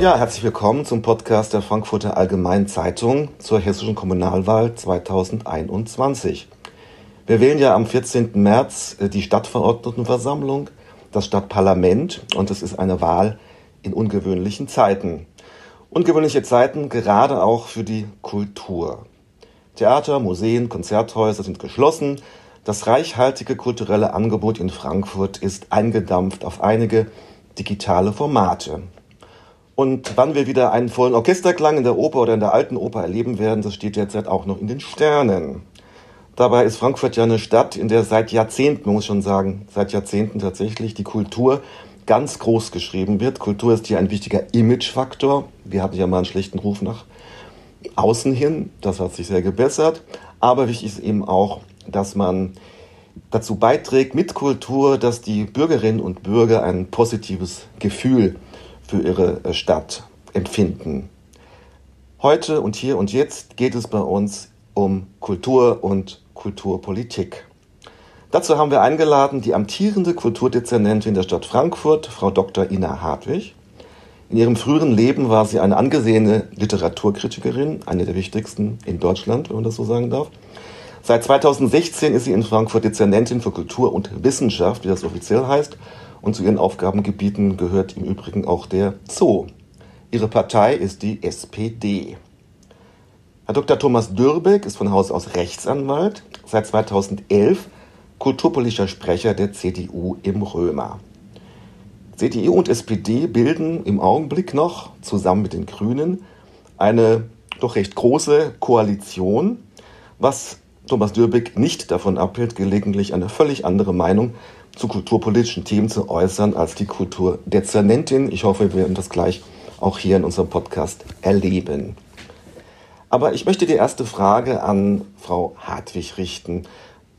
Ja, herzlich willkommen zum Podcast der Frankfurter Allgemeinen Zeitung zur hessischen Kommunalwahl 2021. Wir wählen ja am 14. März äh, die Stadtverordnetenversammlung, das Stadtparlament und es ist eine Wahl in ungewöhnlichen Zeiten. Ungewöhnliche Zeiten gerade auch für die Kultur. Theater, Museen, Konzerthäuser sind geschlossen. Das reichhaltige kulturelle Angebot in Frankfurt ist eingedampft auf einige digitale Formate. Und wann wir wieder einen vollen Orchesterklang in der Oper oder in der alten Oper erleben werden, das steht derzeit auch noch in den Sternen. Dabei ist Frankfurt ja eine Stadt, in der seit Jahrzehnten, muss schon sagen, seit Jahrzehnten tatsächlich die Kultur ganz groß geschrieben wird. Kultur ist hier ein wichtiger Imagefaktor. Wir hatten ja mal einen schlechten Ruf nach außen hin. Das hat sich sehr gebessert. Aber wichtig ist eben auch, dass man dazu beiträgt mit Kultur, dass die Bürgerinnen und Bürger ein positives Gefühl für ihre äh, Stadt empfinden. Heute und hier und jetzt geht es bei uns um Kultur und Kulturpolitik. Dazu haben wir eingeladen die amtierende Kulturdezernentin der Stadt Frankfurt, Frau Dr. Ina Hartwig. In ihrem früheren Leben war sie eine angesehene Literaturkritikerin, eine der wichtigsten in Deutschland, wenn man das so sagen darf. Seit 2016 ist sie in Frankfurt Dezernentin für Kultur und Wissenschaft, wie das offiziell heißt, und zu ihren Aufgabengebieten gehört im Übrigen auch der Zoo. Ihre Partei ist die SPD. Herr Dr. Thomas Dürbeck ist von Haus aus Rechtsanwalt, seit 2011 kulturpolitischer Sprecher der CDU im Römer. CDU und SPD bilden im Augenblick noch zusammen mit den Grünen eine doch recht große Koalition, was Thomas Dürbeck nicht davon abhält, gelegentlich eine völlig andere Meinung zu kulturpolitischen Themen zu äußern als die Kulturdezernentin. Ich hoffe, wir werden das gleich auch hier in unserem Podcast erleben. Aber ich möchte die erste Frage an Frau Hartwig richten.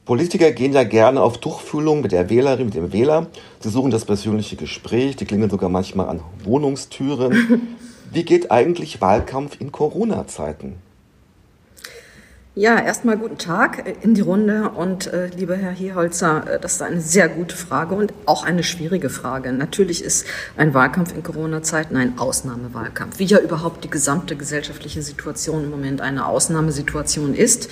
Politiker gehen ja gerne auf Tuchfühlung mit der Wählerin, mit dem Wähler. Sie suchen das persönliche Gespräch, die klingeln sogar manchmal an Wohnungstüren. Wie geht eigentlich Wahlkampf in Corona-Zeiten? Ja, erstmal guten Tag äh, in die Runde und äh, lieber Herr Hierholzer, äh, das ist eine sehr gute Frage und auch eine schwierige Frage. Natürlich ist ein Wahlkampf in Corona-Zeiten ein Ausnahmewahlkampf, wie ja überhaupt die gesamte gesellschaftliche Situation im Moment eine Ausnahmesituation ist.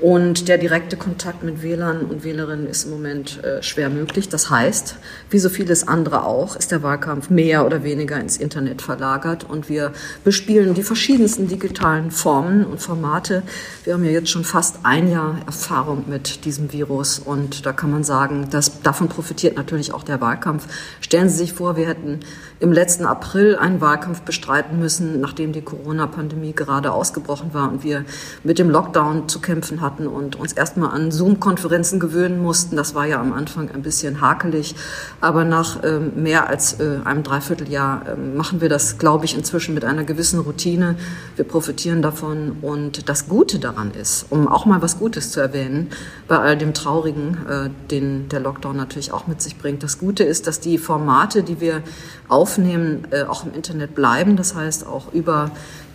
Und der direkte Kontakt mit Wählern und Wählerinnen ist im Moment äh, schwer möglich. Das heißt, wie so vieles andere auch, ist der Wahlkampf mehr oder weniger ins Internet verlagert und wir bespielen die verschiedensten digitalen Formen und Formate. Wir haben ja jetzt schon fast ein Jahr Erfahrung mit diesem Virus und da kann man sagen, dass davon profitiert natürlich auch der Wahlkampf. Stellen Sie sich vor, wir hätten im letzten April einen Wahlkampf bestreiten müssen, nachdem die Corona-Pandemie gerade ausgebrochen war und wir mit dem Lockdown zu kämpfen hatten und uns erstmal an Zoom-Konferenzen gewöhnen mussten. Das war ja am Anfang ein bisschen hakelig, aber nach ähm, mehr als äh, einem Dreivierteljahr äh, machen wir das, glaube ich, inzwischen mit einer gewissen Routine. Wir profitieren davon und das Gute daran ist, um auch mal was Gutes zu erwähnen, bei all dem Traurigen, äh, den der Lockdown natürlich auch mit sich bringt. Das Gute ist, dass die Formate, die wir aufnehmen, äh, auch im Internet bleiben. Das heißt, auch über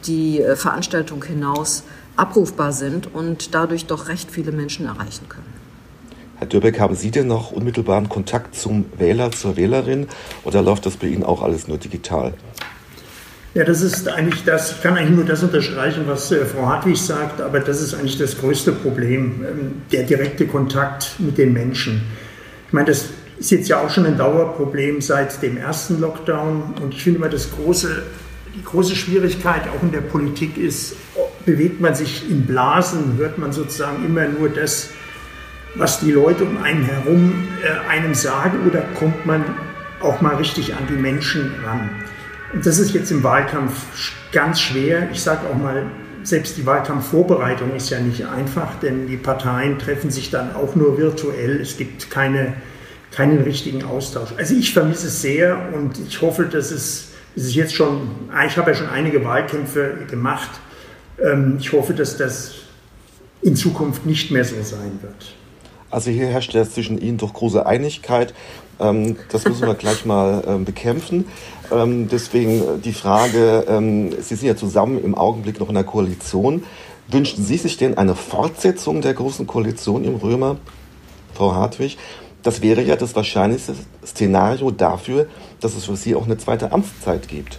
die äh, Veranstaltung hinaus abrufbar sind und dadurch doch recht viele Menschen erreichen können. Herr Dürbeck, haben Sie denn noch unmittelbaren Kontakt zum Wähler, zur Wählerin oder läuft das bei Ihnen auch alles nur digital? Ja, das ist eigentlich das, ich kann eigentlich nur das unterstreichen, was äh, Frau Hartwig sagt, aber das ist eigentlich das größte Problem, ähm, der direkte Kontakt mit den Menschen. Ich meine, das ist jetzt ja auch schon ein Dauerproblem seit dem ersten Lockdown. Und ich finde immer, das große, die große Schwierigkeit auch in der Politik ist, bewegt man sich in Blasen, hört man sozusagen immer nur das, was die Leute um einen herum äh, einem sagen, oder kommt man auch mal richtig an die Menschen ran? Das ist jetzt im Wahlkampf ganz schwer. Ich sage auch mal, selbst die Wahlkampfvorbereitung ist ja nicht einfach, denn die Parteien treffen sich dann auch nur virtuell. Es gibt keine keinen richtigen Austausch. Also ich vermisse es sehr und ich hoffe, dass es, es ist jetzt schon, ich habe ja schon einige Wahlkämpfe gemacht. Ähm, ich hoffe, dass das in Zukunft nicht mehr so sein wird. Also hier herrscht ja zwischen Ihnen doch große Einigkeit. Ähm, das müssen wir gleich mal ähm, bekämpfen. Deswegen die Frage, Sie sind ja zusammen im Augenblick noch in der Koalition. Wünschen Sie sich denn eine Fortsetzung der großen Koalition im Römer, Frau Hartwig? Das wäre ja das wahrscheinlichste Szenario dafür, dass es für Sie auch eine zweite Amtszeit gibt.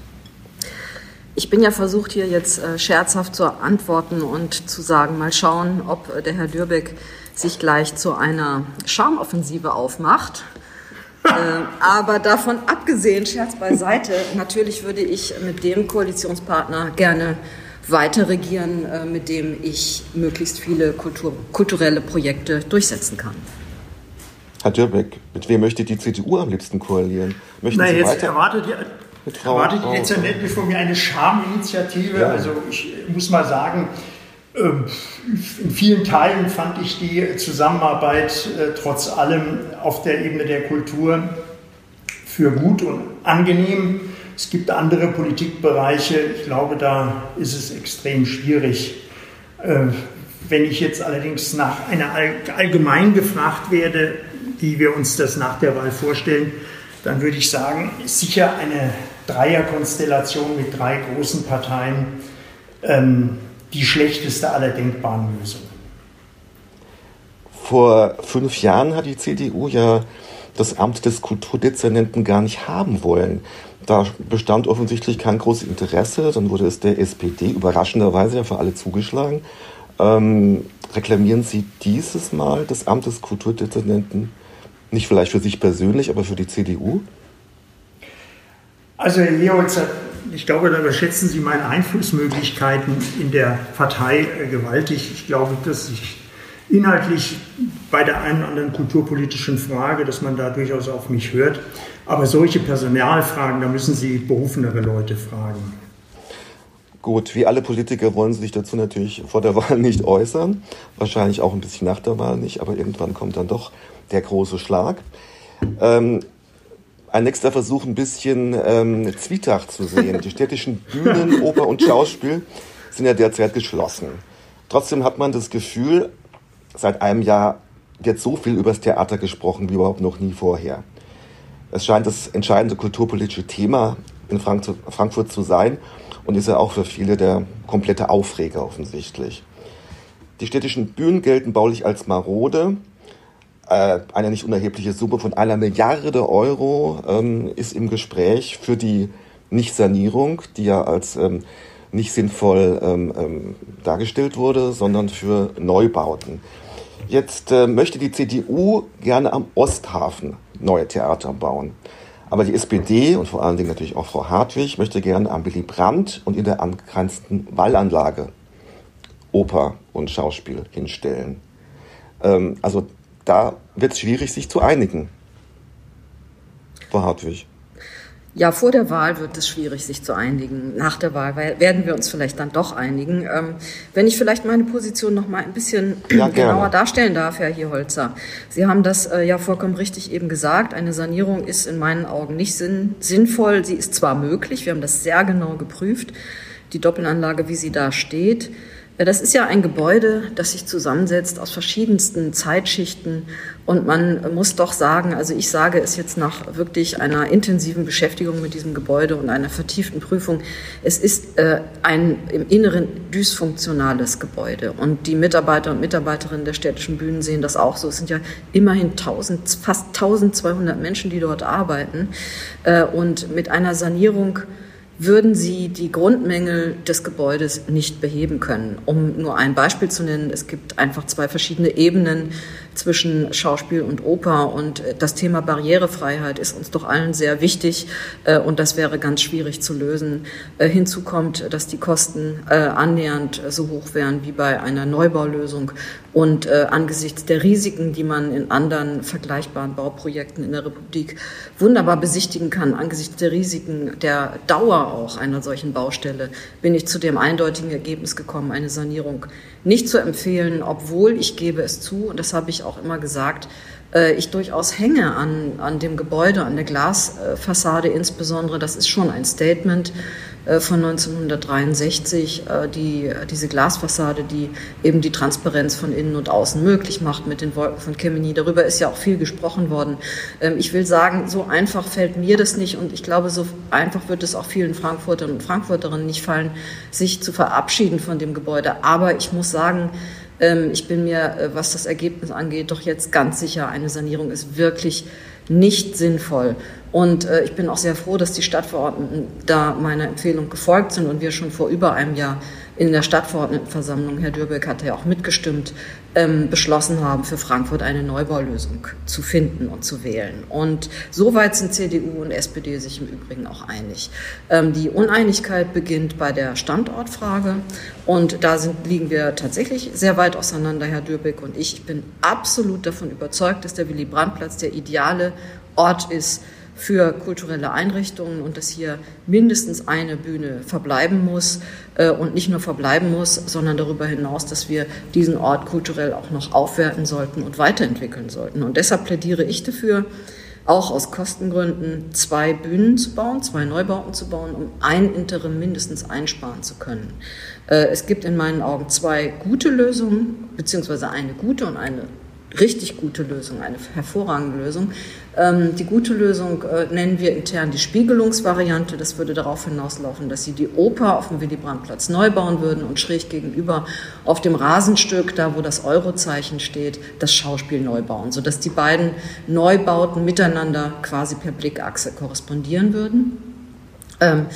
Ich bin ja versucht, hier jetzt äh, scherzhaft zu antworten und zu sagen, mal schauen, ob äh, der Herr Dürbeck sich gleich zu einer Charmoffensive aufmacht. Äh, aber davon abgesehen, Scherz beiseite, natürlich würde ich mit dem Koalitionspartner gerne weiter regieren, äh, mit dem ich möglichst viele Kultur, kulturelle Projekte durchsetzen kann. Herr Dürbeck, mit wem möchte die CDU am liebsten koalieren? Möchten Na, Sie jetzt weiter? erwartet ihr erwartet Frau, jetzt ja nicht von mir eine Schaminitiative. Ja. Also ich muss mal sagen, in vielen Teilen fand ich die Zusammenarbeit äh, trotz allem auf der Ebene der Kultur für gut und angenehm. Es gibt andere Politikbereiche, ich glaube, da ist es extrem schwierig. Äh, wenn ich jetzt allerdings nach einer allgemein gefragt werde, wie wir uns das nach der Wahl vorstellen, dann würde ich sagen, sicher eine Dreierkonstellation mit drei großen Parteien ähm, die schlechteste aller denkbaren Lösungen. Vor fünf Jahren hat die CDU ja das Amt des Kulturdezernenten gar nicht haben wollen. Da bestand offensichtlich kein großes Interesse. Dann wurde es der SPD überraschenderweise ja für alle zugeschlagen. Ähm, reklamieren Sie dieses Mal das Amt des Kulturdezernenten nicht vielleicht für sich persönlich, aber für die CDU? Also Leholzer, ich glaube, da überschätzen Sie meine Einflussmöglichkeiten in der Partei äh, gewaltig. Ich glaube, dass ich inhaltlich bei der einen oder anderen kulturpolitischen Frage, dass man da durchaus auf mich hört. Aber solche Personalfragen, da müssen Sie berufenere Leute fragen. Gut, wie alle Politiker wollen sie sich dazu natürlich vor der Wahl nicht äußern. Wahrscheinlich auch ein bisschen nach der Wahl nicht, aber irgendwann kommt dann doch der große Schlag. Ähm, ein nächster Versuch, ein bisschen ähm, Zwietracht zu sehen. Die städtischen Bühnen, Oper und Schauspiel sind ja derzeit geschlossen. Trotzdem hat man das Gefühl, seit einem Jahr wird so viel über das Theater gesprochen wie überhaupt noch nie vorher. Es scheint das entscheidende kulturpolitische Thema in Frankfurt zu sein und ist ja auch für viele der komplette Aufreger offensichtlich. Die städtischen Bühnen gelten baulich als marode äh, eine nicht unerhebliche Summe von einer Milliarde Euro ähm, ist im Gespräch für die Nichtsanierung, die ja als ähm, nicht sinnvoll ähm, ähm, dargestellt wurde, sondern für Neubauten. Jetzt äh, möchte die CDU gerne am Osthafen neue Theater bauen. Aber die SPD und vor allen Dingen natürlich auch Frau Hartwig möchte gerne am Willy Brandt und in der angrenzenden Wallanlage Oper und Schauspiel hinstellen. Ähm, also da wird es schwierig, sich zu einigen. Frau Hartwig. Ja, vor der Wahl wird es schwierig, sich zu einigen. Nach der Wahl werden wir uns vielleicht dann doch einigen. Ähm, wenn ich vielleicht meine Position noch mal ein bisschen ja, genauer darstellen darf, Herr Hierholzer. Sie haben das äh, ja vollkommen richtig eben gesagt. Eine Sanierung ist in meinen Augen nicht sinn sinnvoll. Sie ist zwar möglich, wir haben das sehr genau geprüft, die Doppelanlage, wie sie da steht. Das ist ja ein Gebäude, das sich zusammensetzt aus verschiedensten Zeitschichten. Und man muss doch sagen, also ich sage es jetzt nach wirklich einer intensiven Beschäftigung mit diesem Gebäude und einer vertieften Prüfung, es ist äh, ein im Inneren dysfunktionales Gebäude. Und die Mitarbeiter und Mitarbeiterinnen der städtischen Bühnen sehen das auch so. Es sind ja immerhin 1000, fast 1200 Menschen, die dort arbeiten. Äh, und mit einer Sanierung würden sie die Grundmängel des Gebäudes nicht beheben können. Um nur ein Beispiel zu nennen, es gibt einfach zwei verschiedene Ebenen zwischen Schauspiel und Oper und äh, das Thema Barrierefreiheit ist uns doch allen sehr wichtig äh, und das wäre ganz schwierig zu lösen. Äh, hinzu kommt, dass die Kosten annähernd so hoch wären wie bei einer Neubaulösung und angesichts der Risiken, die man in anderen vergleichbaren Bauprojekten in der Republik wunderbar besichtigen kann, angesichts der Risiken der Dauer auch einer solchen Baustelle bin ich zu dem eindeutigen Ergebnis gekommen, eine Sanierung nicht zu empfehlen, obwohl ich gebe es zu, und das habe ich auch immer gesagt, äh, ich durchaus hänge an, an dem Gebäude, an der Glasfassade insbesondere. Das ist schon ein Statement äh, von 1963, äh, die, diese Glasfassade, die eben die Transparenz von innen und außen möglich macht mit den Wolken von Kemeny. Darüber ist ja auch viel gesprochen worden. Ähm, ich will sagen, so einfach fällt mir das nicht und ich glaube, so einfach wird es auch vielen Frankfurtern und Frankfurterinnen nicht fallen, sich zu verabschieden von dem Gebäude. Aber ich muss sagen, ich bin mir, äh, was das Ergebnis angeht, doch jetzt ganz sicher, eine Sanierung ist wirklich nicht sinnvoll. Und äh, ich bin auch sehr froh, dass die Stadtverordneten da meiner Empfehlung gefolgt sind und wir schon vor über einem Jahr in der Stadtverordnetenversammlung, Herr Dürbeck hatte ja auch mitgestimmt, ähm, beschlossen haben, für Frankfurt eine Neubaulösung zu finden und zu wählen. Und soweit sind CDU und SPD sich im Übrigen auch einig. Ähm, die Uneinigkeit beginnt bei der Standortfrage und da sind, liegen wir tatsächlich sehr weit auseinander, Herr Dürbeck und ich. Ich bin absolut davon überzeugt, dass der Willy-Brandt-Platz der ideale Ort ist, für kulturelle Einrichtungen und dass hier mindestens eine Bühne verbleiben muss äh, und nicht nur verbleiben muss, sondern darüber hinaus, dass wir diesen Ort kulturell auch noch aufwerten sollten und weiterentwickeln sollten. Und deshalb plädiere ich dafür, auch aus Kostengründen zwei Bühnen zu bauen, zwei Neubauten zu bauen, um ein Interim mindestens einsparen zu können. Äh, es gibt in meinen Augen zwei gute Lösungen, beziehungsweise eine gute und eine richtig gute Lösung, eine hervorragende Lösung. Ähm, die gute Lösung äh, nennen wir intern die Spiegelungsvariante. Das würde darauf hinauslaufen, dass Sie die Oper auf dem Willy-Brandt-Platz neu bauen würden und schräg gegenüber auf dem Rasenstück, da wo das Eurozeichen steht, das Schauspiel neu bauen, sodass die beiden Neubauten miteinander quasi per Blickachse korrespondieren würden. Ähm,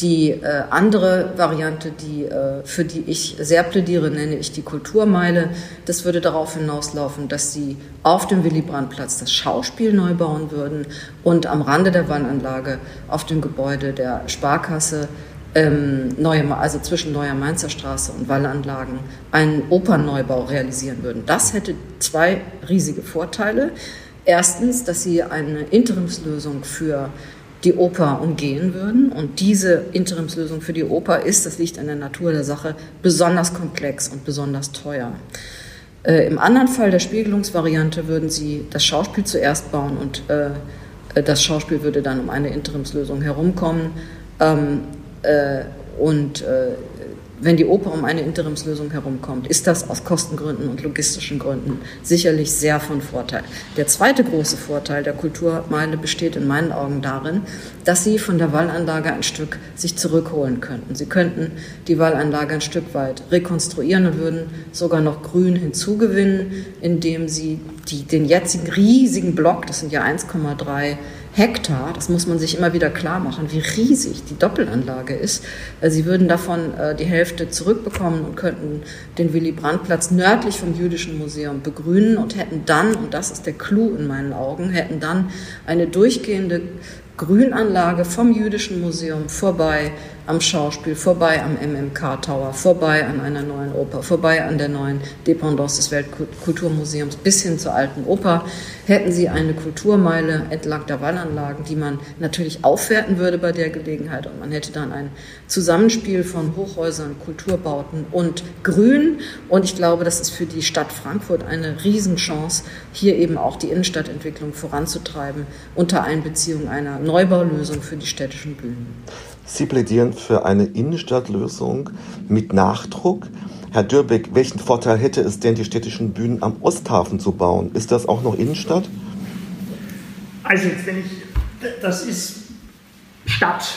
die äh, andere Variante, die, äh, für die ich sehr plädiere, nenne ich die Kulturmeile. Das würde darauf hinauslaufen, dass sie auf dem Willy-Brandt-Platz das Schauspiel neu bauen würden und am Rande der Wallanlage auf dem Gebäude der Sparkasse ähm, neue, also zwischen Neuer Mainzer Straße und Wallanlagen einen Opernneubau realisieren würden. Das hätte zwei riesige Vorteile. Erstens, dass sie eine Interimslösung für die Oper umgehen würden. Und diese Interimslösung für die Oper ist, das liegt an der Natur der Sache, besonders komplex und besonders teuer. Äh, Im anderen Fall der Spiegelungsvariante würden sie das Schauspiel zuerst bauen und äh, das Schauspiel würde dann um eine Interimslösung herumkommen. Ähm, äh, und äh, wenn die Oper um eine Interimslösung herumkommt, ist das aus Kostengründen und logistischen Gründen sicherlich sehr von Vorteil. Der zweite große Vorteil der Kulturmeile besteht in meinen Augen darin, dass Sie von der Wallanlage ein Stück sich zurückholen könnten. Sie könnten die Wallanlage ein Stück weit rekonstruieren und würden sogar noch Grün hinzugewinnen, indem Sie die, den jetzigen riesigen Block, das sind ja 1,3 Hektar, das muss man sich immer wieder klar machen, wie riesig die Doppelanlage ist. Sie würden davon äh, die Hälfte zurückbekommen und könnten den Willy-Brandt-Platz nördlich vom Jüdischen Museum begrünen und hätten dann, und das ist der Clou in meinen Augen, hätten dann eine durchgehende Grünanlage vom Jüdischen Museum vorbei am Schauspiel, vorbei am MMK Tower, vorbei an einer neuen Oper, vorbei an der neuen Dependance des Weltkulturmuseums bis hin zur alten Oper, hätten sie eine Kulturmeile entlang der Wallanlagen, die man natürlich aufwerten würde bei der Gelegenheit und man hätte dann ein Zusammenspiel von Hochhäusern, Kulturbauten und Grün und ich glaube, das ist für die Stadt Frankfurt eine Riesenchance, hier eben auch die Innenstadtentwicklung voranzutreiben unter Einbeziehung einer Neubaulösung für die städtischen Bühnen. Sie plädieren für eine Innenstadtlösung mit Nachdruck. Herr Dürbeck, welchen Vorteil hätte es denn, die städtischen Bühnen am Osthafen zu bauen? Ist das auch noch Innenstadt? Also wenn ich, das ist Stadt.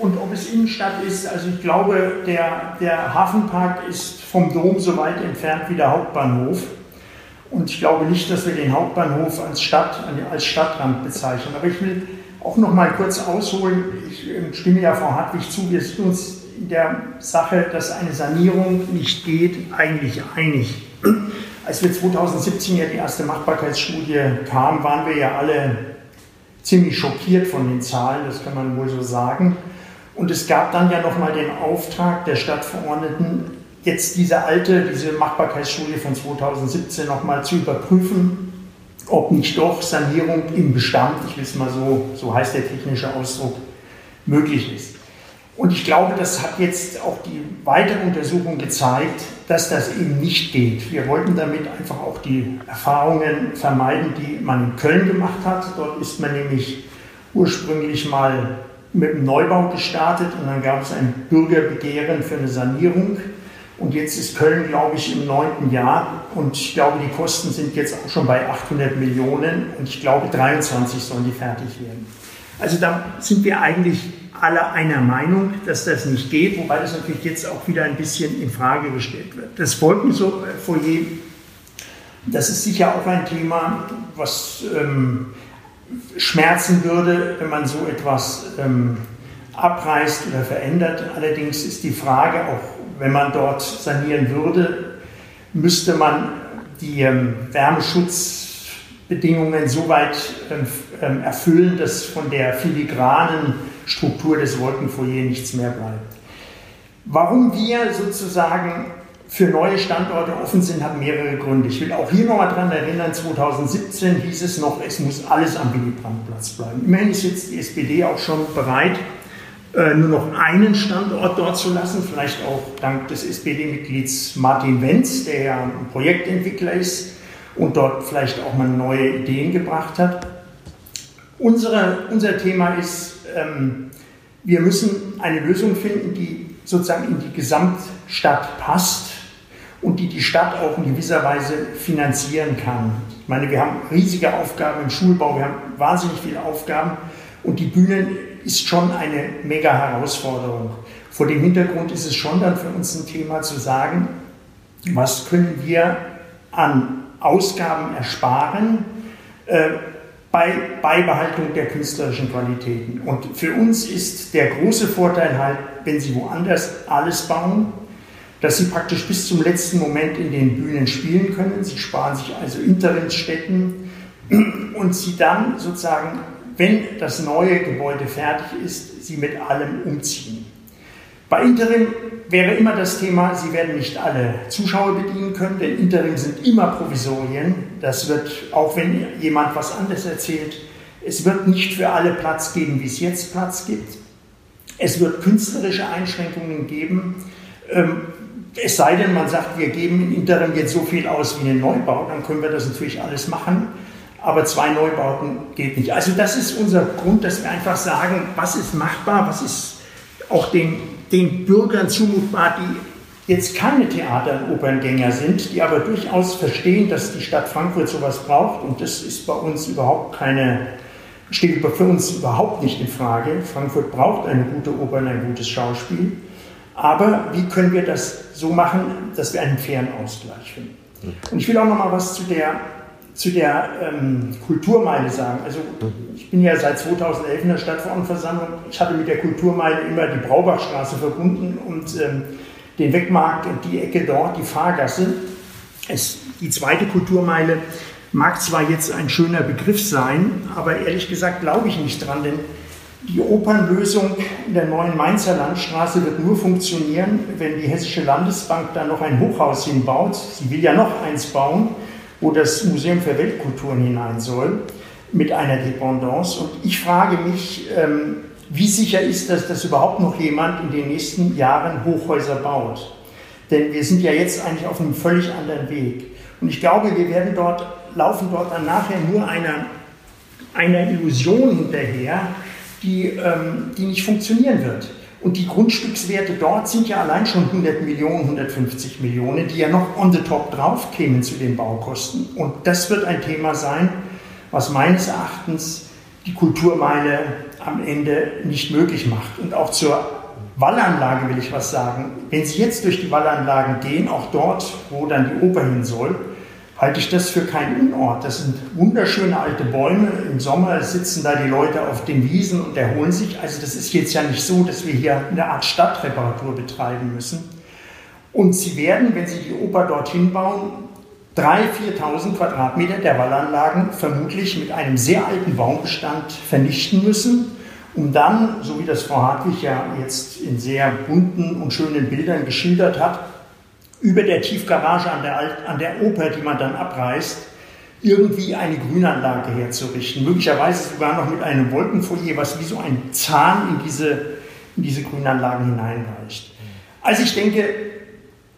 Und ob es Innenstadt ist, also ich glaube, der, der Hafenpark ist vom Dom so weit entfernt wie der Hauptbahnhof. Und ich glaube nicht, dass wir den Hauptbahnhof als Stadt, als Stadtrand bezeichnen. Aber ich will auch noch mal kurz ausholen. Ich ähm, stimme ja Frau Hartwig zu, wir sind uns in der Sache, dass eine Sanierung nicht geht, eigentlich einig. Als wir 2017 ja die erste Machbarkeitsstudie kam, waren wir ja alle ziemlich schockiert von den Zahlen, das kann man wohl so sagen. Und es gab dann ja nochmal den Auftrag der Stadtverordneten, jetzt diese alte, diese Machbarkeitsstudie von 2017 nochmal zu überprüfen ob nicht doch Sanierung im Bestand, ich will es mal so, so heißt der technische Ausdruck, möglich ist. Und ich glaube, das hat jetzt auch die weitere Untersuchung gezeigt, dass das eben nicht geht. Wir wollten damit einfach auch die Erfahrungen vermeiden, die man in Köln gemacht hat. Dort ist man nämlich ursprünglich mal mit einem Neubau gestartet und dann gab es ein Bürgerbegehren für eine Sanierung. Und jetzt ist Köln, glaube ich, im neunten Jahr und ich glaube, die Kosten sind jetzt auch schon bei 800 Millionen und ich glaube, 23 sollen die fertig werden. Also da sind wir eigentlich alle einer Meinung, dass das nicht geht, wobei das natürlich jetzt auch wieder ein bisschen in Frage gestellt wird. Das Wolkenfoyer, das ist sicher auch ein Thema, was ähm, schmerzen würde, wenn man so etwas ähm, abreißt oder verändert. Allerdings ist die Frage, auch wenn man dort sanieren würde, müsste man die ähm, Wärmeschutzbedingungen so weit ähm, ähm, erfüllen, dass von der filigranen Struktur des Wolkenfoyer nichts mehr bleibt. Warum wir sozusagen für neue Standorte offen sind, hat mehrere Gründe. Ich will auch hier nochmal daran erinnern, 2017 hieß es noch, es muss alles am Willy-Brandt-Platz bleiben. Immerhin ist jetzt die SPD auch schon bereit, nur noch einen Standort dort zu lassen, vielleicht auch dank des SPD-Mitglieds Martin Wenz, der ja ein Projektentwickler ist und dort vielleicht auch mal neue Ideen gebracht hat. Unsere, unser Thema ist, ähm, wir müssen eine Lösung finden, die sozusagen in die Gesamtstadt passt und die die Stadt auch in gewisser Weise finanzieren kann. Ich meine, wir haben riesige Aufgaben im Schulbau, wir haben wahnsinnig viele Aufgaben und die Bühnen ist schon eine mega Herausforderung. Vor dem Hintergrund ist es schon dann für uns ein Thema zu sagen, was können wir an Ausgaben ersparen äh, bei Beibehaltung der künstlerischen Qualitäten. Und für uns ist der große Vorteil halt, wenn Sie woanders alles bauen, dass Sie praktisch bis zum letzten Moment in den Bühnen spielen können. Sie sparen sich also Interimsstätten und Sie dann sozusagen wenn das neue Gebäude fertig ist, sie mit allem umziehen. Bei Interim wäre immer das Thema, Sie werden nicht alle Zuschauer bedienen können, denn Interim sind immer Provisorien. Das wird, auch wenn jemand was anderes erzählt, es wird nicht für alle Platz geben, wie es jetzt Platz gibt. Es wird künstlerische Einschränkungen geben. Ähm, es sei denn, man sagt, wir geben in Interim jetzt so viel aus wie einen Neubau, dann können wir das natürlich alles machen aber zwei Neubauten geht nicht. Also das ist unser Grund, dass wir einfach sagen, was ist machbar, was ist auch den, den Bürgern zumutbar, die jetzt keine Theater- und Operngänger sind, die aber durchaus verstehen, dass die Stadt Frankfurt sowas braucht und das ist bei uns überhaupt keine, steht für uns überhaupt nicht in Frage. Frankfurt braucht eine gute Oper und ein gutes Schauspiel. Aber wie können wir das so machen, dass wir einen fairen Ausgleich finden? Und ich will auch noch mal was zu der zu der ähm, Kulturmeile sagen. Also ich bin ja seit 2011 in der Stadtverordnetenversammlung. Ich hatte mit der Kulturmeile immer die Braubachstraße verbunden und ähm, den Wegmarkt und die Ecke dort, die Fahrgasse. Es, die zweite Kulturmeile mag zwar jetzt ein schöner Begriff sein, aber ehrlich gesagt glaube ich nicht dran, denn die Opernlösung in der neuen Mainzer Landstraße wird nur funktionieren, wenn die Hessische Landesbank da noch ein Hochhaus hinbaut. Sie will ja noch eins bauen wo das Museum für Weltkulturen hinein soll, mit einer Dependance. Und ich frage mich, ähm, wie sicher ist das, dass überhaupt noch jemand in den nächsten Jahren Hochhäuser baut? Denn wir sind ja jetzt eigentlich auf einem völlig anderen Weg. Und ich glaube, wir werden dort, laufen dort dann nachher nur einer, einer Illusion hinterher, die, ähm, die nicht funktionieren wird. Und die Grundstückswerte dort sind ja allein schon 100 Millionen, 150 Millionen, die ja noch on the top drauf kämen zu den Baukosten. Und das wird ein Thema sein, was meines Erachtens die Kulturmeile am Ende nicht möglich macht. Und auch zur Wallanlage will ich was sagen. Wenn Sie jetzt durch die Wallanlagen gehen, auch dort, wo dann die Oper hin soll, halte ich das für keinen Unort. Das sind wunderschöne alte Bäume. Im Sommer sitzen da die Leute auf den Wiesen und erholen sich. Also das ist jetzt ja nicht so, dass wir hier eine Art Stadtreparatur betreiben müssen. Und sie werden, wenn sie die Oper dorthin bauen, 3.000, 4.000 Quadratmeter der Wallanlagen vermutlich mit einem sehr alten Baumbestand vernichten müssen, um dann, so wie das Frau Hartwig ja jetzt in sehr bunten und schönen Bildern geschildert hat, über der Tiefgarage an der, Alt, an der Oper, die man dann abreißt, irgendwie eine Grünanlage herzurichten. Möglicherweise sogar noch mit einem Wolkenfolie, was wie so ein Zahn in diese, in diese Grünanlagen hineinreicht. Also ich denke,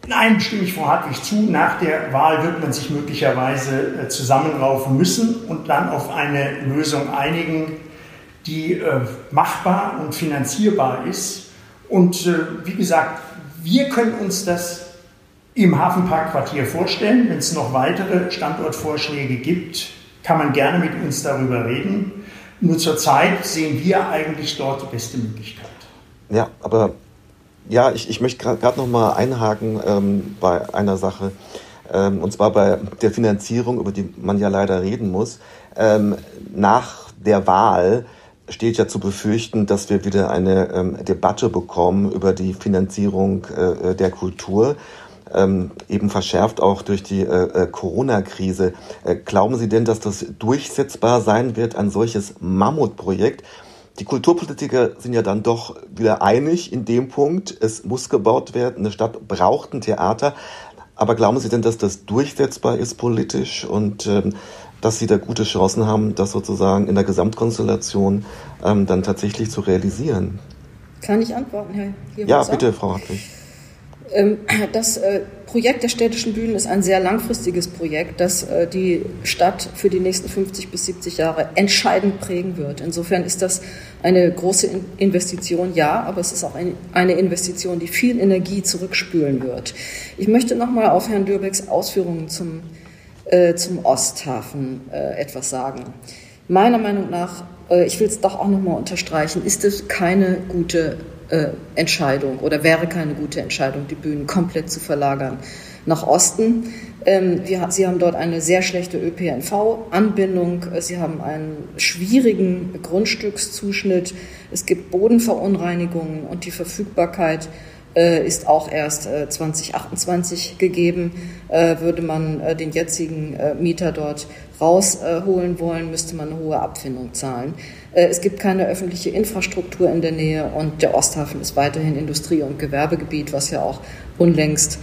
nein, stimme ich Frau Hartwig zu, nach der Wahl wird man sich möglicherweise äh, zusammenraufen müssen und dann auf eine Lösung einigen, die äh, machbar und finanzierbar ist. Und äh, wie gesagt, wir können uns das im Hafenparkquartier vorstellen. Wenn es noch weitere Standortvorschläge gibt, kann man gerne mit uns darüber reden. Nur zurzeit sehen wir eigentlich dort die beste Möglichkeit. Ja, aber ja, ich, ich möchte gerade noch mal einhaken ähm, bei einer Sache, ähm, und zwar bei der Finanzierung, über die man ja leider reden muss. Ähm, nach der Wahl steht ja zu befürchten, dass wir wieder eine ähm, Debatte bekommen über die Finanzierung äh, der Kultur. Ähm, eben verschärft auch durch die äh, äh Corona-Krise. Äh, glauben Sie denn, dass das durchsetzbar sein wird, ein solches Mammutprojekt? Die Kulturpolitiker sind ja dann doch wieder einig in dem Punkt, es muss gebaut werden, eine Stadt braucht ein Theater. Aber glauben Sie denn, dass das durchsetzbar ist politisch und ähm, dass Sie da gute Chancen haben, das sozusagen in der Gesamtkonstellation ähm, dann tatsächlich zu realisieren? Kann ich antworten, Herr Hierhofer? Ja, bitte, Frau Hartwig. Ähm, das äh, Projekt der städtischen Bühnen ist ein sehr langfristiges Projekt, das äh, die Stadt für die nächsten 50 bis 70 Jahre entscheidend prägen wird. Insofern ist das eine große Investition, ja, aber es ist auch eine Investition, die viel Energie zurückspülen wird. Ich möchte nochmal auf Herrn Dürbecks Ausführungen zum, äh, zum Osthafen äh, etwas sagen. Meiner Meinung nach, äh, ich will es doch auch nochmal unterstreichen, ist es keine gute äh, Entscheidung oder wäre keine gute Entscheidung, die Bühnen komplett zu verlagern nach Osten. Ähm, Sie haben dort eine sehr schlechte ÖPNV-Anbindung. Sie haben einen schwierigen Grundstückszuschnitt. Es gibt Bodenverunreinigungen und die Verfügbarkeit ist auch erst äh, 2028 gegeben. Äh, würde man äh, den jetzigen äh, Mieter dort rausholen wollen, müsste man eine hohe Abfindung zahlen. Äh, es gibt keine öffentliche Infrastruktur in der Nähe und der Osthafen ist weiterhin Industrie- und Gewerbegebiet, was ja auch unlängst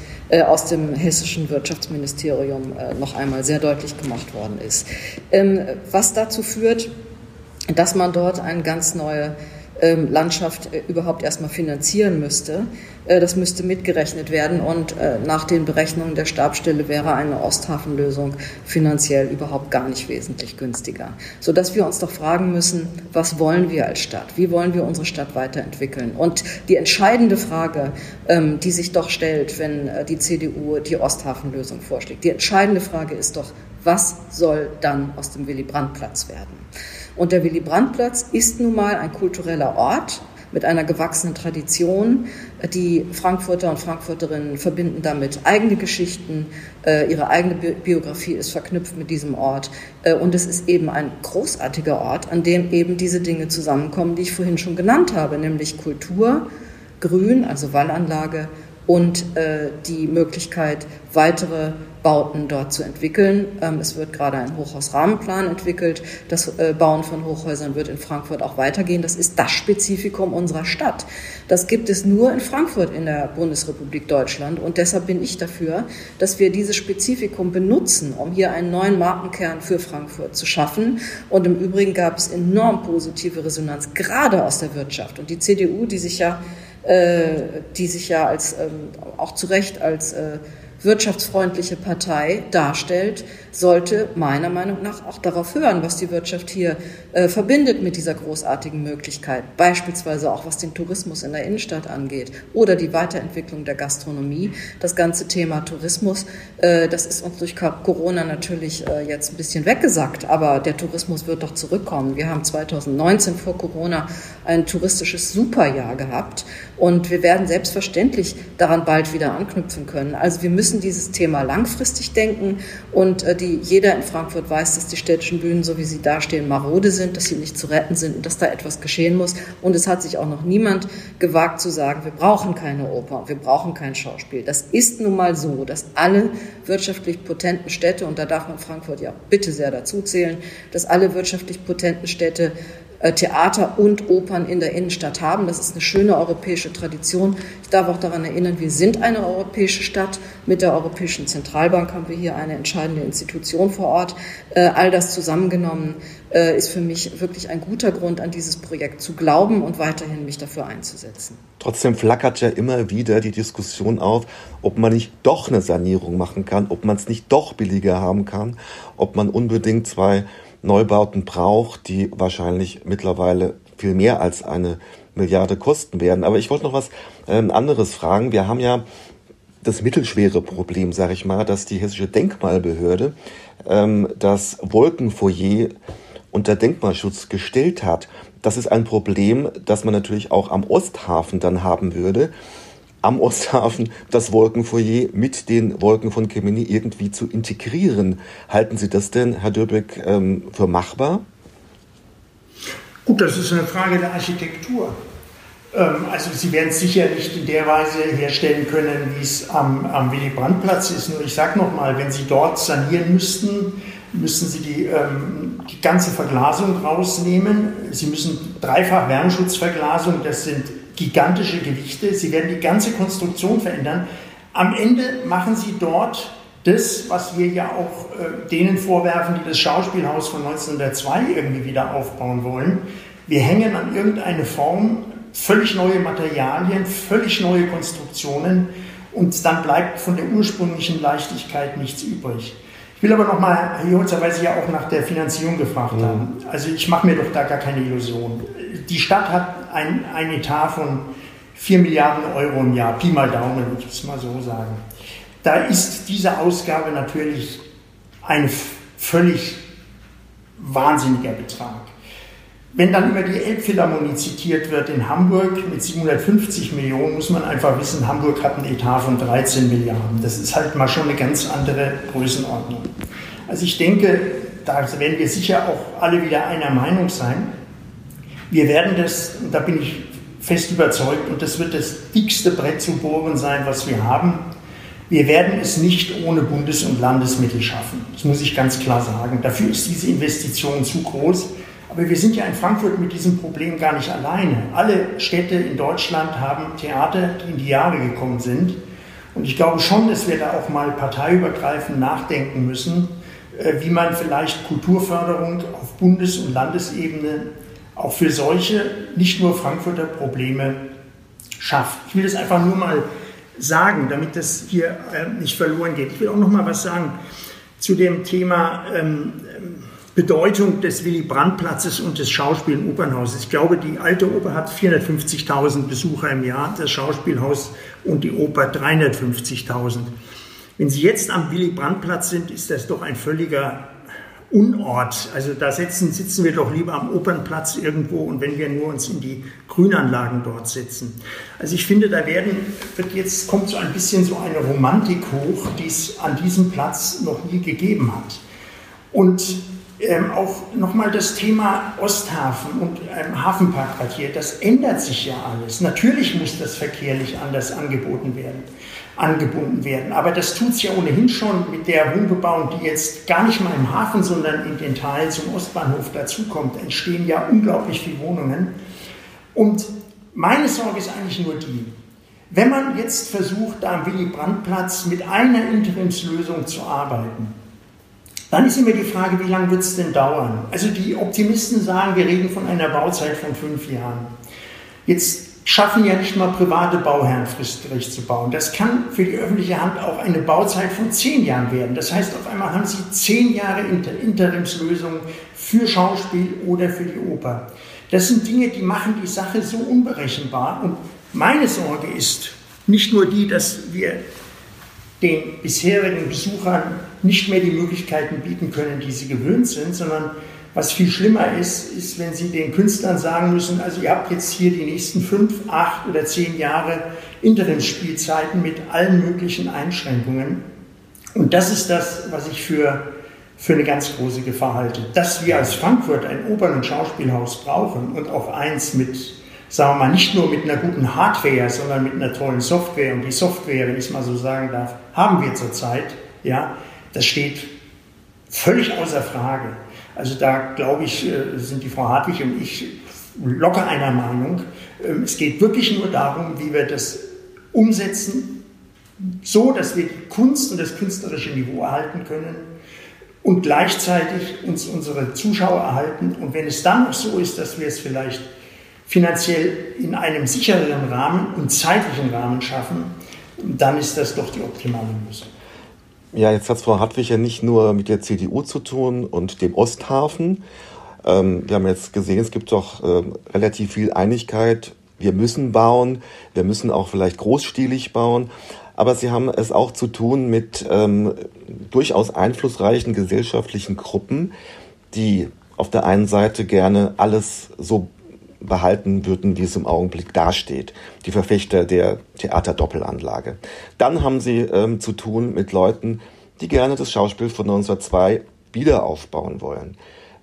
aus dem hessischen Wirtschaftsministerium noch einmal sehr deutlich gemacht worden ist. Ähm, was dazu führt, dass man dort eine ganz neue Landschaft äh, überhaupt erstmal finanzieren müsste. Äh, das müsste mitgerechnet werden und äh, nach den Berechnungen der Stabstelle wäre eine Osthafenlösung finanziell überhaupt gar nicht wesentlich günstiger. Sodass wir uns doch fragen müssen, was wollen wir als Stadt? Wie wollen wir unsere Stadt weiterentwickeln? Und die entscheidende Frage, ähm, die sich doch stellt, wenn die CDU die Osthafenlösung vorschlägt, die entscheidende Frage ist doch, was soll dann aus dem Willy-Brandt-Platz werden? Und der Willy-Brandt-Platz ist nun mal ein kultureller Ort mit einer gewachsenen Tradition. Die Frankfurter und Frankfurterinnen verbinden damit eigene Geschichten. Äh, ihre eigene Biografie ist verknüpft mit diesem Ort. Äh, und es ist eben ein großartiger Ort, an dem eben diese Dinge zusammenkommen, die ich vorhin schon genannt habe, nämlich Kultur, Grün, also Wallanlage und äh, die Möglichkeit, weitere Bauten dort zu entwickeln. Ähm, es wird gerade ein Hochhausrahmenplan entwickelt. Das äh, Bauen von Hochhäusern wird in Frankfurt auch weitergehen. Das ist das Spezifikum unserer Stadt. Das gibt es nur in Frankfurt in der Bundesrepublik Deutschland. Und deshalb bin ich dafür, dass wir dieses Spezifikum benutzen, um hier einen neuen Markenkern für Frankfurt zu schaffen. Und im Übrigen gab es enorm positive Resonanz, gerade aus der Wirtschaft. Und die CDU, die sich ja äh, die sich ja als ähm, auch zu Recht als äh, wirtschaftsfreundliche Partei darstellt, sollte meiner Meinung nach auch darauf hören, was die Wirtschaft hier äh, verbindet mit dieser großartigen Möglichkeit. Beispielsweise auch was den Tourismus in der Innenstadt angeht oder die Weiterentwicklung der Gastronomie. Das ganze Thema Tourismus, äh, das ist uns durch Corona natürlich äh, jetzt ein bisschen weggesackt, aber der Tourismus wird doch zurückkommen. Wir haben 2019 vor Corona ein touristisches Superjahr gehabt und wir werden selbstverständlich daran bald wieder anknüpfen können. Also wir müssen dieses Thema langfristig denken und äh, die, jeder in Frankfurt weiß, dass die städtischen Bühnen, so wie sie dastehen, marode sind, dass sie nicht zu retten sind und dass da etwas geschehen muss. Und es hat sich auch noch niemand gewagt zu sagen, wir brauchen keine Oper, wir brauchen kein Schauspiel. Das ist nun mal so, dass alle wirtschaftlich potenten Städte, und da darf man Frankfurt ja bitte sehr dazu zählen, dass alle wirtschaftlich potenten Städte Theater und Opern in der Innenstadt haben. Das ist eine schöne europäische Tradition. Ich darf auch daran erinnern, wir sind eine europäische Stadt. Mit der Europäischen Zentralbank haben wir hier eine entscheidende Institution vor Ort. Äh, all das zusammengenommen äh, ist für mich wirklich ein guter Grund, an dieses Projekt zu glauben und weiterhin mich dafür einzusetzen. Trotzdem flackert ja immer wieder die Diskussion auf, ob man nicht doch eine Sanierung machen kann, ob man es nicht doch billiger haben kann, ob man unbedingt zwei Neubauten braucht, die wahrscheinlich mittlerweile viel mehr als eine Milliarde kosten werden. Aber ich wollte noch was ähm, anderes fragen. Wir haben ja das mittelschwere Problem, sage ich mal, dass die hessische Denkmalbehörde ähm, das Wolkenfoyer unter Denkmalschutz gestellt hat. Das ist ein Problem, das man natürlich auch am Osthafen dann haben würde. Am Osthafen das Wolkenfoyer mit den Wolken von Kemeny irgendwie zu integrieren. Halten Sie das denn, Herr Dürbeck, ähm, für machbar? Gut, das ist eine Frage der Architektur. Ähm, also Sie werden es sicher nicht in der Weise herstellen können, wie es am, am Willy-Brandt-Platz ist. Nur ich sage nochmal, wenn Sie dort sanieren müssten, müssen Sie die, ähm, die ganze Verglasung rausnehmen. Sie müssen dreifach Wärmeschutzverglasung, das sind gigantische Gewichte. Sie werden die ganze Konstruktion verändern. Am Ende machen Sie dort das, was wir ja auch äh, denen vorwerfen, die das Schauspielhaus von 1902 irgendwie wieder aufbauen wollen. Wir hängen an irgendeine Form völlig neue Materialien, völlig neue Konstruktionen und dann bleibt von der ursprünglichen Leichtigkeit nichts übrig. Ich will aber nochmal, weil Sie ja auch nach der Finanzierung gefragt mhm. haben, also ich mache mir doch da gar keine Illusion. Die Stadt hat ein, ein Etat von 4 Milliarden Euro im Jahr, Pi mal Daumen, ich muss mal so sagen. Da ist diese Ausgabe natürlich ein völlig wahnsinniger Betrag. Wenn dann über die Elbphilharmonie zitiert wird in Hamburg mit 750 Millionen, muss man einfach wissen, Hamburg hat einen Etat von 13 Milliarden. Das ist halt mal schon eine ganz andere Größenordnung. Also ich denke, da werden wir sicher auch alle wieder einer Meinung sein. Wir werden das, da bin ich fest überzeugt, und das wird das dickste Brett zu bohren sein, was wir haben. Wir werden es nicht ohne Bundes- und Landesmittel schaffen. Das muss ich ganz klar sagen. Dafür ist diese Investition zu groß. Aber wir sind ja in Frankfurt mit diesem Problem gar nicht alleine. Alle Städte in Deutschland haben Theater, die in die Jahre gekommen sind. Und ich glaube schon, dass wir da auch mal parteiübergreifend nachdenken müssen, äh, wie man vielleicht Kulturförderung auf Bundes- und Landesebene auch für solche, nicht nur Frankfurter Probleme schafft. Ich will das einfach nur mal sagen, damit das hier äh, nicht verloren geht. Ich will auch noch mal was sagen zu dem Thema ähm, Bedeutung des Willy-Brandt-Platzes und des Schauspiel- und Opernhauses. Ich glaube, die alte Oper hat 450.000 Besucher im Jahr, das Schauspielhaus und die Oper 350.000. Wenn Sie jetzt am Willy-Brandt-Platz sind, ist das doch ein völliger Unort. Also da sitzen, sitzen wir doch lieber am Opernplatz irgendwo und wenn wir nur uns in die Grünanlagen dort setzen. Also ich finde, da werden, wird jetzt kommt so ein bisschen so eine Romantik hoch, die es an diesem Platz noch nie gegeben hat. Und ähm, auch nochmal das Thema Osthafen und ähm, Hafenparkquartier, das ändert sich ja alles. Natürlich muss das verkehrlich anders angeboten werden, angebunden werden, aber das tut es ja ohnehin schon mit der Wohnbebauung, die jetzt gar nicht mal im Hafen, sondern in den Teilen zum Ostbahnhof dazukommt, entstehen ja unglaublich viele Wohnungen. Und meine Sorge ist eigentlich nur die, wenn man jetzt versucht, da am Willy-Brandt-Platz mit einer Interimslösung zu arbeiten, dann ist immer die Frage, wie lange wird es denn dauern? Also die Optimisten sagen, wir reden von einer Bauzeit von fünf Jahren. Jetzt schaffen ja nicht mal private Bauherren fristgerecht zu bauen. Das kann für die öffentliche Hand auch eine Bauzeit von zehn Jahren werden. Das heißt, auf einmal haben Sie zehn Jahre Inter Interimslösungen für Schauspiel oder für die Oper. Das sind Dinge, die machen die Sache so unberechenbar. Und meine Sorge ist nicht nur die, dass wir den bisherigen Besuchern nicht mehr die Möglichkeiten bieten können, die sie gewöhnt sind, sondern was viel schlimmer ist, ist, wenn sie den Künstlern sagen müssen, also ihr habt jetzt hier die nächsten fünf, acht oder zehn Jahre Interimsspielzeiten mit allen möglichen Einschränkungen. Und das ist das, was ich für, für eine ganz große Gefahr halte. Dass wir als Frankfurt ein Opern- und Schauspielhaus brauchen und auch eins mit, sagen wir mal, nicht nur mit einer guten Hardware, sondern mit einer tollen Software. Und die Software, wenn ich es mal so sagen darf, haben wir zurzeit. Ja, das steht völlig außer Frage. Also da glaube ich, äh, sind die Frau Hartwig und ich locker einer Meinung. Ähm, es geht wirklich nur darum, wie wir das umsetzen, so dass wir die Kunst und das künstlerische Niveau erhalten können und gleichzeitig uns unsere Zuschauer erhalten. Und wenn es dann noch so ist, dass wir es vielleicht finanziell in einem sichereren Rahmen und zeitlichen Rahmen schaffen, dann ist das doch die optimale Lösung. Ja, jetzt hat Frau Hartwig ja nicht nur mit der CDU zu tun und dem Osthafen. Ähm, wir haben jetzt gesehen, es gibt doch äh, relativ viel Einigkeit. Wir müssen bauen, wir müssen auch vielleicht großstilig bauen. Aber sie haben es auch zu tun mit ähm, durchaus einflussreichen gesellschaftlichen Gruppen, die auf der einen Seite gerne alles so behalten würden, wie es im Augenblick dasteht. Die Verfechter der Theaterdoppelanlage. Dann haben sie ähm, zu tun mit Leuten, die gerne das Schauspiel von 1902 wieder aufbauen wollen.